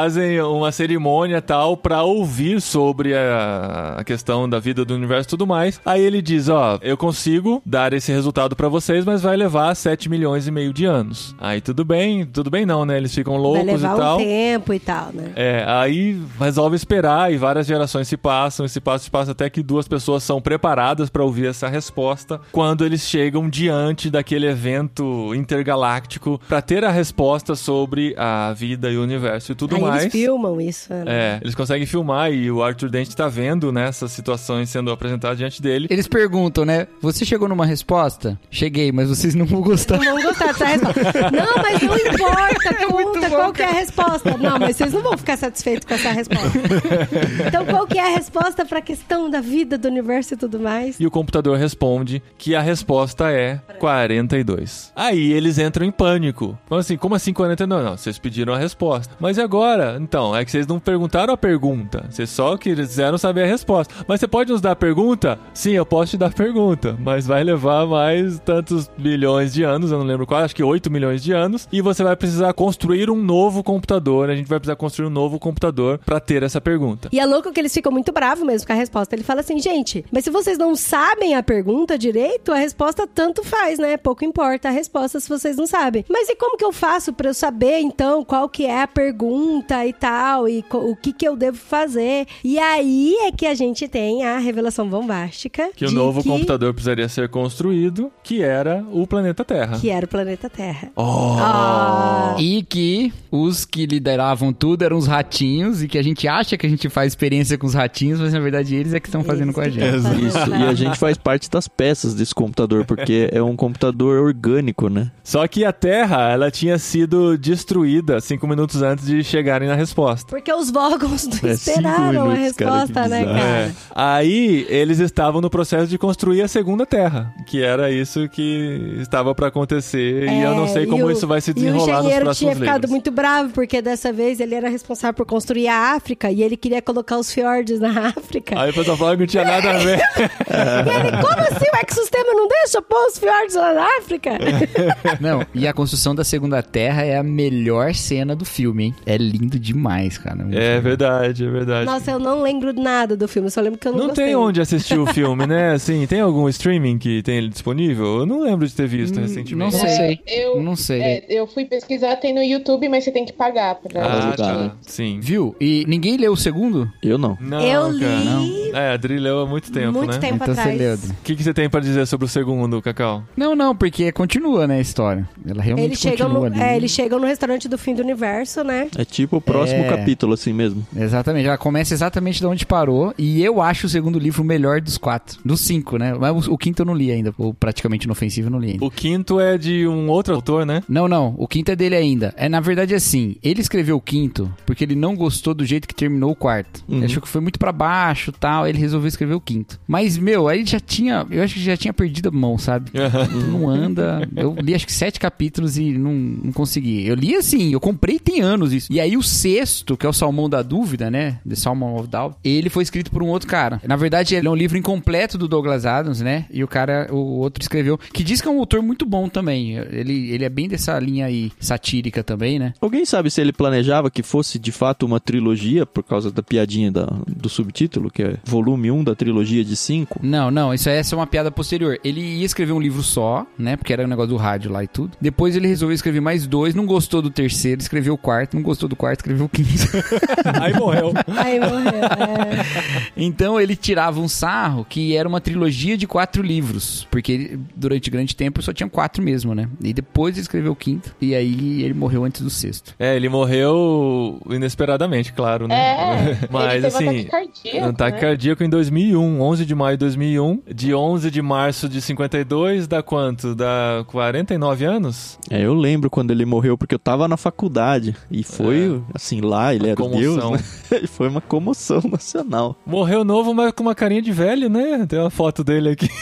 uma cerimônia tal para ouvir sobre a, a questão da vida do universo e tudo mais. Aí ele diz, ó, eu consigo dar esse resultado para vocês, mas vai levar 7 milhões e meio de anos. Aí tudo bem, tudo bem não, né? Eles ficam Vai loucos levar e um tal. tempo e tal, né? É, aí resolve esperar e várias gerações se passam, se passa, se passa até que duas pessoas são preparadas para ouvir essa resposta quando eles chegam diante daquele evento intergaláctico para ter a resposta sobre a vida e o universo e tudo Aí mais. eles filmam isso, né? É, eles conseguem filmar e o Arthur Dent tá vendo nessas situações sendo apresentadas diante dele. Eles perguntam, né? Você chegou numa resposta? Cheguei, mas vocês não vão gostar. Não vão gostar dessa resposta. Não, mas não importa, conta qual que é a resposta. Não, mas vocês não vão ficar satisfeitos com essa resposta. Então, qual que é a resposta pra questão da vida, do universo e tudo mais? E o computador responde que a resposta é 42. Aí eles entram em pânico. Então assim, como assim 42? Não, vocês pediram a resposta. Mas e Então, é que vocês não perguntaram a pergunta. Vocês só quiseram saber a resposta. Mas você pode nos dar a pergunta? Sim, eu posso te dar a pergunta. Mas vai levar mais tantos milhões de anos, eu não lembro qual, acho que 8 milhões de anos. E você vai precisar construir um novo computador. A gente vai precisar construir um novo computador para ter essa pergunta. E é louco que eles ficam muito bravos mesmo com a resposta. Ele fala assim, gente, mas se vocês não sabem a pergunta direito, a resposta tanto faz, né? Pouco importa a resposta se vocês não sabem. Mas e como que eu faço pra eu saber, então, qual que é a pergunta e tal, e o que que eu devo fazer? E aí é que a gente tem a revelação bombástica Que o novo que, computador precisaria ser construído, que era o planeta Terra. Que era o planeta Terra. Oh! Ah, E que os que lideravam tudo eram os ratinhos e que a gente acha que a gente faz experiência com os ratinhos, mas na verdade eles é que estão fazendo com a gente. Isso, e a gente faz parte das peças desse computador, porque é um computador orgânico, né? Só que a Terra, ela tinha sido destruída cinco minutos antes de chegarem na resposta. Porque os Vogons não É, esperaram a minutos, cara, resposta, que né, cara? É. Aí eles estavam no processo de construir a segunda Terra, que era isso que estava pra acontecer e eu não sei É, como e o- isso vai se o desenrolar nos engenheiro próximos tinha ficado livros. muito bravo, porque dessa vez ele era responsável por construir a África e ele queria colocar os fiordes na África. Aí o pessoal falou que não tinha nada a ver. E ele, como assim o ecossistema não deixa pôr os fiordes lá na África? Não, e a construção da segunda terra é a melhor cena do filme, hein? É lindo demais, cara. é verdade, é verdade. Nossa, eu não lembro nada do filme, só lembro que eu não, Não gostei. tem onde assistir o filme, né? Assim, tem algum streaming que tem ele disponível? Eu não lembro de ter visto Hum, recentemente. não sei. Eu, Não sei. é, eu fui pesquisar, tem no YouTube, mas você tem que pagar pra Ah, Tá. tá. Sim. Viu? E ninguém leu o segundo? Eu não. Não, Eu cara. li, não. É, a Dri leu há muito tempo, muito né? tempo Então você atrás. leu, Adri. O que, que você tem pra dizer sobre o segundo, Cacau? Não, não, porque continua, né, a história. Ela realmente Eles continua no, ali. é, eles chegam no restaurante do fim do universo, né? É tipo o próximo É. capítulo, assim mesmo. Exatamente, ela começa exatamente de onde parou. E eu acho o segundo livro o melhor dos quatro. Dos cinco, né? Mas o, o quinto eu não li ainda. O praticamente inofensivo eu não li ainda. O quinto é de um outro autor, né? Não, não. O quinto é dele ainda. É, na verdade, assim, ele escreveu o quinto porque ele não gostou do jeito que terminou o quarto. Uhum. Ele achou que foi muito pra baixo tal. Ele resolveu escrever o quinto. Mas, meu, aí já tinha. Eu acho que já tinha perdido a mão, sabe? Não anda. Eu li acho que sete capítulos e não, não consegui. Eu li assim, eu comprei tem anos isso. E aí o sexto, que é o Salmão da Dúvida, né? The Salmon of Doubt, ele foi escrito por um outro cara. Na verdade, ele é um livro incompleto do Douglas Adams, né? E o cara, o outro escreveu, que diz que é um autor muito bom também. Ele, ele é bem dessa linha aí satírica também, né? Alguém sabe se ele planejava que fosse de fato uma trilogia, por causa da piadinha da- do subtítulo, que é volume 1 da trilogia de 5? Não, não, isso essa é uma piada posterior. Ele ia escrever um livro só, né? Porque era o negócio do rádio lá e tudo. Depois ele resolveu escrever mais dois, não gostou do terceiro, escreveu o quarto, não gostou do quarto, escreveu o quinto. Aí morreu. Aí morreu. é. Então ele tirava um sarro que era uma trilogia de quatro livros, porque ele, durante grande tempo só tinha quatro mesmo, né? E depois ele escreveu o quinto, e aí ele morreu antes do sexto. É, ele morreu inesperadamente, claro, né? É, Mas ele teve assim, um ataque cardíaco, um ataque né? Cardíaco em 2001, 11 de maio de 2001. De 11 de março de 52, dá quanto? Dá 49 anos? É, eu lembro quando ele morreu, porque eu tava na faculdade. E foi, assim, lá, ele era o Deus, comoção. né? E foi uma comoção nacional. Morreu novo, mas com uma carinha de velho, né? Tem uma foto dele aqui.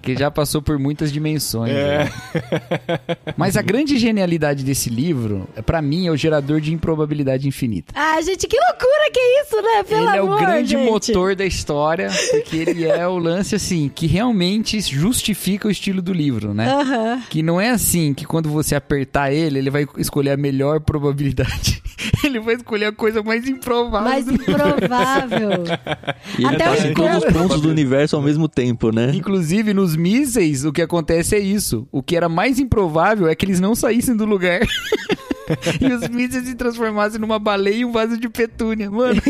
Que já passou por muitas dimensões. É. né? Mas a grande genialidade desse livro, pra mim, é o gerador de improbabilidade infinita. Ah, gente, que loucura que é isso, né? Pelo ele é o grande gente. motor da história, porque ele é o lance, assim, que realmente justifica o estilo do livro, né? Aham. Que não é assim que quando você apertar ele, ele vai escolher a melhor probabilidade. ele vai escolher a coisa mais improvável. Mais improvável. E ele Até tá em todos os pontos do universo ao mesmo tempo, né? Inclusive, nos mísseis, o que acontece é isso. O que era mais improvável é que eles não saíssem do lugar. e os mísseis se transformassem numa baleia e um vaso de petúnia. Mano,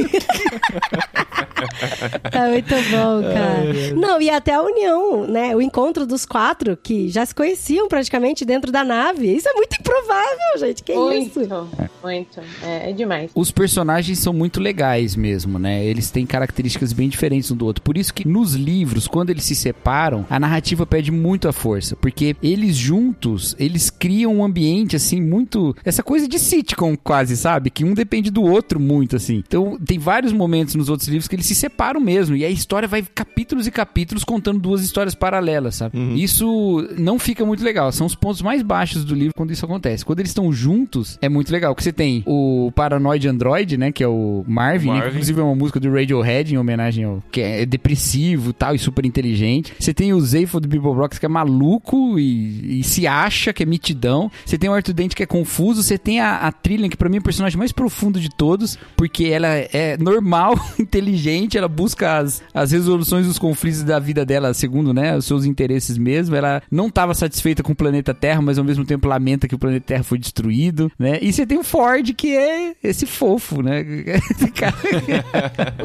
É muito bom, cara. Não, e até a união, né? O encontro dos quatro que já se conheciam praticamente dentro da nave. Isso é muito improvável, gente. Que Muito, isso? muito. É, é demais. os personagens são muito legais mesmo, né? Eles têm características bem diferentes um do outro. Por isso que nos livros, quando eles se separam, a narrativa perde muito a força. Porque eles juntos, eles criam um ambiente, assim, muito... Essa coisa de sitcom, quase, sabe? Que um depende do outro muito, assim. Então, tem vários momentos nos outros livros que eles se separam mesmo. E a história vai capítulos e capítulos contando duas histórias paralelas, sabe? Isso não fica muito legal. São os pontos mais baixos do livro quando isso acontece. Quando eles estão juntos, é muito legal. Porque você tem o Paranoid Android, né? Que é o Marvin. né, Marvin. Inclusive é uma música do Radiohead em homenagem ao... Que é depressivo e tal, e super inteligente. Você tem o Zayfo do Bibelbrox, que é maluco e, e se acha que é mitidão. Você tem o Arthur Dente, que é confuso. Você tem a, a Trillian, que pra mim é o personagem mais profundo de todos, porque ela é normal, inteligente, ela busca as, as resoluções dos conflitos da vida dela, segundo, né, os seus interesses mesmo. Ela não estava satisfeita com o planeta Terra, mas ao mesmo tempo lamenta que o planeta Terra foi destruído, né? E você tem o Ford, que é esse fofo, né?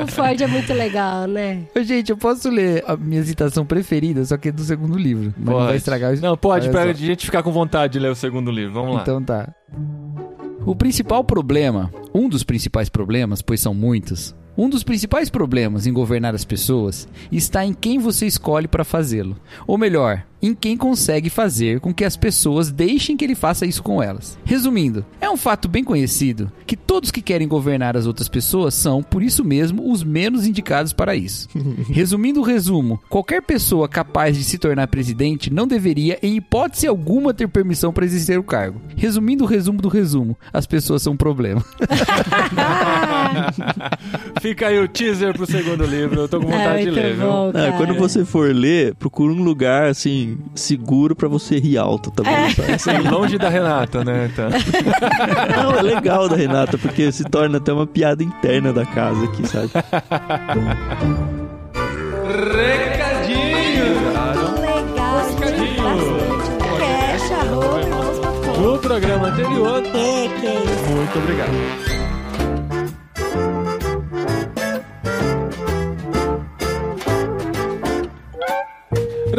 O Ford é muito legal, né? Gente, eu posso ler a minha citação preferida, só que é do segundo livro. Mas não vai estragar o Não, pode, pra gente ficar com vontade de ler o segundo livro. Vamos lá. Então tá. O principal problema, um dos principais problemas, pois são muitos, um dos principais problemas em governar as pessoas está em quem você escolhe para fazê-lo. Ou melhor, em quem consegue fazer com que as pessoas deixem que ele faça isso com elas. Resumindo, é um fato bem conhecido que todos que querem governar as outras pessoas são, por isso mesmo, os menos indicados para isso. Resumindo o resumo, qualquer pessoa capaz de se tornar presidente não deveria, em hipótese alguma, ter permissão para exercer o cargo. Resumindo o resumo do resumo, as pessoas são um problema. Fica aí o teaser pro segundo livro. Eu tô com É vontade de muito ler, viu? bom, É, quando você for ler, procura um lugar, assim, seguro pra você rir alto também, sabe? Assim, Longe da Renata, né? Então. Não, é legal da Renata, porque se torna até uma piada interna da casa aqui, sabe? Recadinho! Legal, Recadinho. bastante. Cash, arroba, No programa anterior. É, que é isso. Muito obrigado.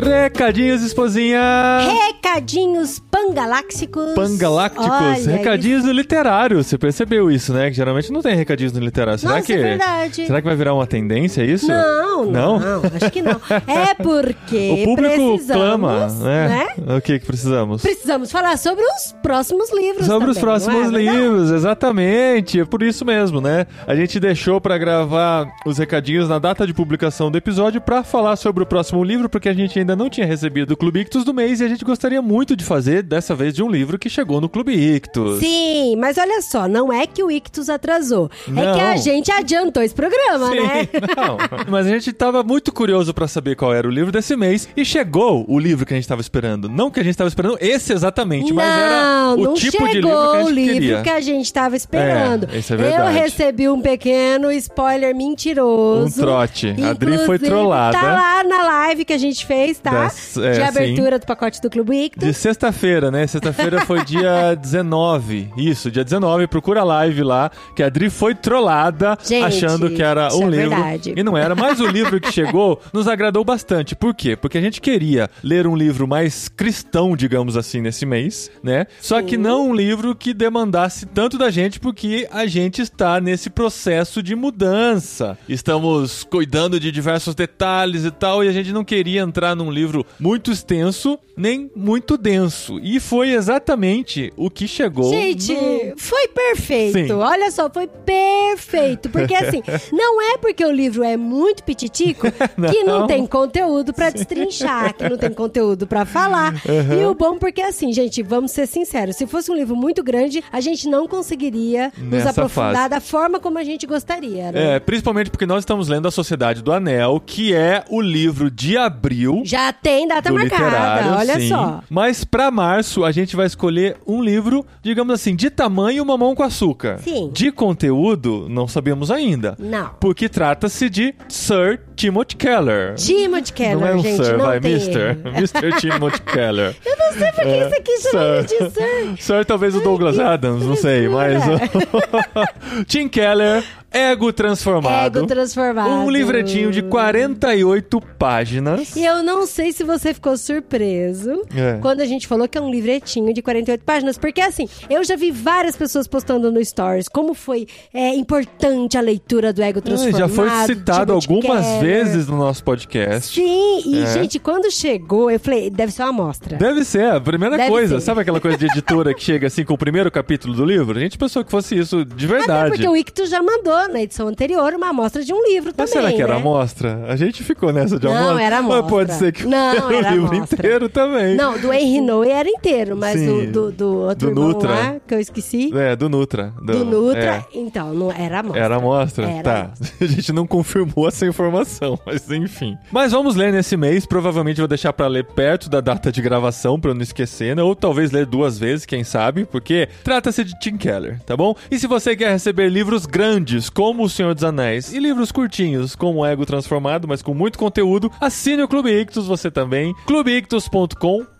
Recadinhos, esposinha! Recadinhos pangaláxicos. Pangalácticos, Olha, recadinhos no literário. Você percebeu isso, né? Que geralmente não tem recadinhos no literário. Será Nossa, que é verdade. Será que vai virar uma tendência isso? Não, não, Não? acho que não. É porque O público clama, né? né? O que que precisamos? Precisamos falar sobre os próximos livros Sobre os também, não próximos é livros, exatamente. É por isso mesmo, né? A gente deixou pra gravar os recadinhos na data de publicação do episódio pra falar sobre o próximo livro, porque a gente ainda não tinha recebido o Clube Ictus do mês e a gente gostaria muito de fazer dessa vez de um livro que chegou no Clube Ictus. Sim, mas olha só, não é que o Ictus atrasou. É Não. que a gente adiantou esse programa, né? não. Mas a gente tava muito curioso pra saber qual era o livro desse mês e chegou o livro que a gente tava esperando. Não que a gente tava esperando esse exatamente, mas era não, o não tipo de livro que a gente o livro queria. que a gente tava esperando. É, isso é Eu verdade. recebi um pequeno spoiler mentiroso. Um trote. A Adri foi trollada. Tá lá na live que a gente fez, tá? Das- é, de sim. abertura do pacote do Clube Ictus. De sexta-feira, né? Sexta-feira foi dia 19. Isso, dia 19. Procura a live lá, que a Adri foi trollada Gente, achando que era um é livro. verdade. E não era. Mas o livro que chegou nos agradou bastante. Por quê? Porque a gente queria ler um livro mais cristão, digamos assim, nesse mês, né? Só que não um livro que demandasse tanto da gente, porque a gente está nesse processo de mudança. Estamos cuidando de diversos detalhes e tal, e a gente não queria entrar num livro muito extenso, nem muito denso. E foi exatamente o que chegou. Gente, no- foi perfeito. Sim. Olha só, foi perfeito. Porque assim, não é porque o livro é muito pititico que não Não. tem conteúdo pra destrinchar, que não tem conteúdo pra falar. E o bom porque assim, gente, vamos ser sinceros, se fosse um livro muito grande, a gente não conseguiria nos Nessa aprofundar fase. da forma como a gente gostaria, né? É, principalmente porque nós estamos lendo A Sociedade do Anel, que é o livro de abril Já tem data marcada, olha sim. só. Mas pra março a gente vai escolher um livro, digamos assim, de tamanho mamão com açúcar. Sim. De conteúdo, não sabemos ainda. Não. Porque trata-se de Sir Timothy Keller. Timothy Keller, não é um gente, Sir, vai, tem erro. Mr. Timothy Keller. Eu não sei por que isso aqui chama de Sir. Sir talvez o Douglas Adams, não sei, mas... Tim Keller, Ego Transformado. Ego transformado. Um livretinho de 48 páginas. E eu não sei se você ficou surpreso É. quando a gente falou que é um livretinho de 48 páginas. Porque, assim, eu já vi várias pessoas postando no Stories como foi é, importante a leitura do Ego Transformado. já foi citado algumas Keller. vezes no nosso podcast. Sim, e, É. gente, quando chegou, eu falei, deve ser uma amostra. Deve ser, a primeira Deve coisa. ser. Sabe aquela coisa de editora que chega assim com o primeiro capítulo do livro? A gente pensou que fosse isso de Até verdade. porque o Ictus já mandou na edição anterior uma amostra de um livro Mas também. será que era né? amostra? A gente ficou nessa de Não, amostra. era amostra. Mas pode ser que Não, era o era livro amostra. inteiro também. Não, do Henry Noe era inteiro, mas Sim. do, do, do outro Do Nutra. lá, que eu esqueci, É, do Nutra. do Nutra, é. então, não era amostra. Era amostra? Era tá. amostra. A gente não confirmou essa informação, mas enfim. Mas vamos ler nesse mês. Provavelmente vou deixar pra ler perto da data de gravação pra eu não esquecer, né? Ou talvez ler duas vezes, quem sabe, porque trata-se de Tim Keller, tá bom? E se você quer receber livros grandes, como O Senhor dos Anéis, e livros curtinhos, como O Ego Transformado, mas com muito conteúdo, assine o Clube Ictus você também.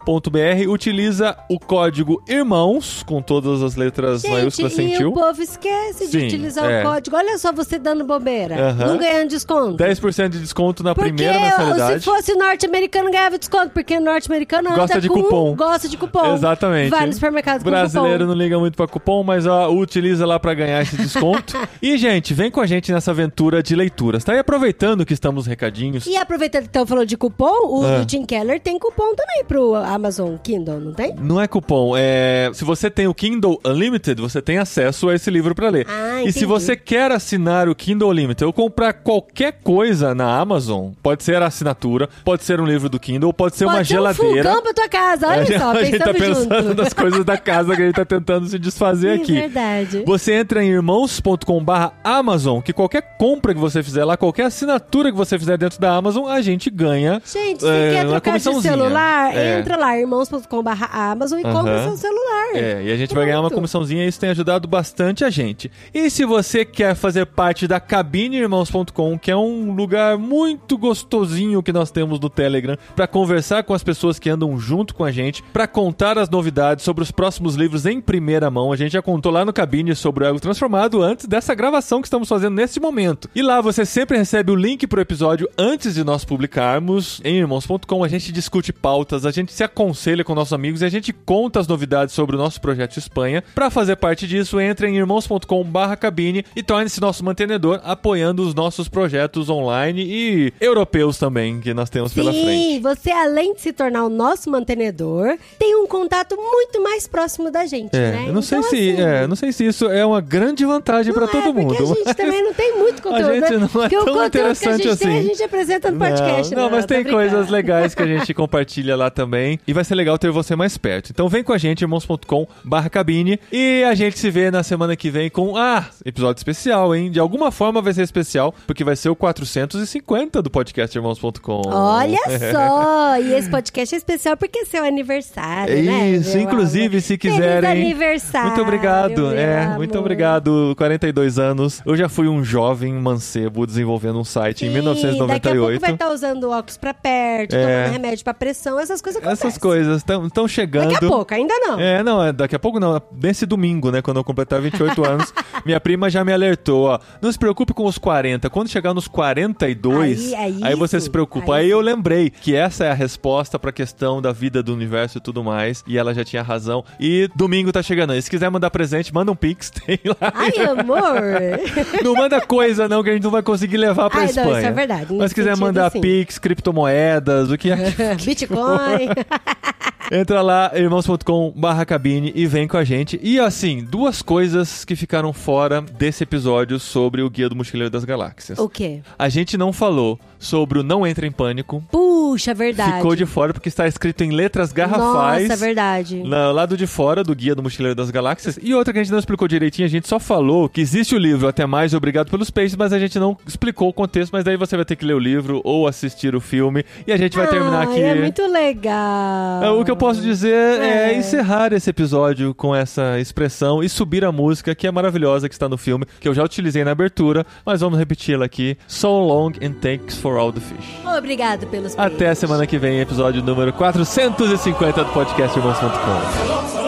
clubeictus.com.br utiliza o código IRMãos, com todas as letras Gente, maiúsculas sem e tio. o povo esquece de Sim, utilizar é. o código. Olha só você dando bobeira, Aham. não ganhando desconto. 10% de desconto na Porque primeira se mensalidade. fosse norte-americano ganhava desconto, porque norte-americano Gosta de com- cupom. Gosta de cupom. Exatamente. Vai no supermercado com Brasileiro cupom. não liga muito pra cupom, mas ó, utiliza lá pra ganhar esse desconto. e, gente, vem com a gente nessa aventura de leituras, tá? E aproveitando que estamos recadinhos. E aproveitando que então falou de cupom, o Ah. Tim Keller tem cupom também pro Amazon Kindle, não tem? Não é cupom, é. Se você tem o Kindle Unlimited, você tem acesso a esse livro pra ler. Ah, e se você quer assinar o Kindle Unlimited ou comprar qualquer coisa na Amazon, pode ser a assinatura, pode ser um livro do Kindle, pode ser uma Pode ser geladeira. um fogão pra tua casa, olha gente, só, a gente tá pensando junto. nas coisas da casa que a gente tá tentando se desfazer É aqui. verdade. Você entra em irmãos.com/barra Amazon, que qualquer compra que você fizer lá, qualquer assinatura que você fizer dentro da Amazon, a gente ganha. Gente, você é, quer uma trocar de celular? É. Entra lá, irmãos.com.br Amazon e compra Aham. seu celular. É, e a gente vai ganhar uma Pronto. comissãozinha e isso tem ajudado bastante a gente. E se você quer fazer parte da cabineirmãos.com, que é um lugar muito gostosinho que nós temos no Telegram, para conversar com as pessoas que andam junto com a gente, para contar as novidades sobre os próximos livros em primeira mão. A gente já contou lá no Cabine sobre o Ego Transformado antes dessa gravação que estamos fazendo nesse momento. E lá você sempre recebe o link pro episódio antes de nós publicarmos em irmãos.com. A gente discute pautas, a gente se aconselha com nossos amigos e a gente conta as novidades sobre o nosso projeto Espanha. Para fazer parte disso, entre em irmãos.com/cabine e torne-se nosso mantenedor, apoiando os nossos projetos online e europeus também que nós temos pela Sim, frente. você além de se tornar o nosso mantenedor, tem um contato muito mais próximo da gente, É, né? eu não sei Então, se, assim, é, não sei se isso é uma grande vantagem para não todo é, mundo. A gente também não tem muito conteúdo, gente né? não é porque o tão conteúdo que a interessante gente tem, a assim. gente apresenta no podcast. Não, não, mas tô tem brincando. coisas legais que a gente compartilha lá também. E vai ser legal ter você mais perto. Então vem com a gente, irmãos.com barra cabine. E a gente se vê na semana que vem com, ah, episódio especial, hein? De alguma forma vai ser especial, porque vai ser o 450 do podcast irmãos.com. Olha só! E esse podcast é especial porque é seu aniversário, É né? isso, inclusive amor? se Feliz quiserem. aniversário! Muito obrigado, é, amor. muito obrigado. 42 anos. Eu já fui um jovem mancebo desenvolvendo um site em Sim, Daqui a pouco 1998. vai estar usando o óculos pra perto, É. tomando remédio pra pressão, essas coisas acontecem. Essas coisas estão chegando. Daqui a pouco, ainda não. É, não, é, daqui a pouco não. Nesse domingo, né, quando eu completar 28 anos, minha prima já me alertou, ó. Não se preocupe com os 40. Quando chegar nos 42, Aí- é você isso, se preocupa. Aí, aí eu lembrei que essa é a resposta pra questão da vida do universo e tudo mais. E ela já tinha razão. E domingo tá chegando aí. Se quiser mandar presente, manda um pix, tem lá. Ai, amor! Não manda coisa, não, que a gente não vai conseguir levar pra Ai, não, Espanha. isso é verdade, Mas se quiser mandar sim. pix, criptomoedas, o que é Bitcoin. Entra lá, irmãos.com barra cabine e vem com a gente. E assim, duas coisas que ficaram fora desse episódio sobre o Guia do Mochileiro das Galáxias. o quê? A gente não falou sobre o Não Entra em Pânico. Puxa, verdade. Ficou de fora porque está escrito em letras garrafais. Nossa, verdade. No lado de fora do Guia do Mochileiro das Galáxias. E outra que a gente não explicou direitinho, a gente só falou que existe o livro Até Mais Obrigado pelos Peixes, mas a gente não explicou o contexto. Mas daí você vai ter que ler o livro ou assistir o filme. E a gente vai terminar Ai, aqui. É muito legal. É, O que eu posso dizer é. É. encerrar esse episódio com essa expressão e subir a música que é maravilhosa que está no filme, que eu já utilizei na abertura, mas vamos repeti-la aqui. So long and thanks for all the fish. Obrigado pelos Até a semana que vem, episódio número 450 do podcast Irmãos.com.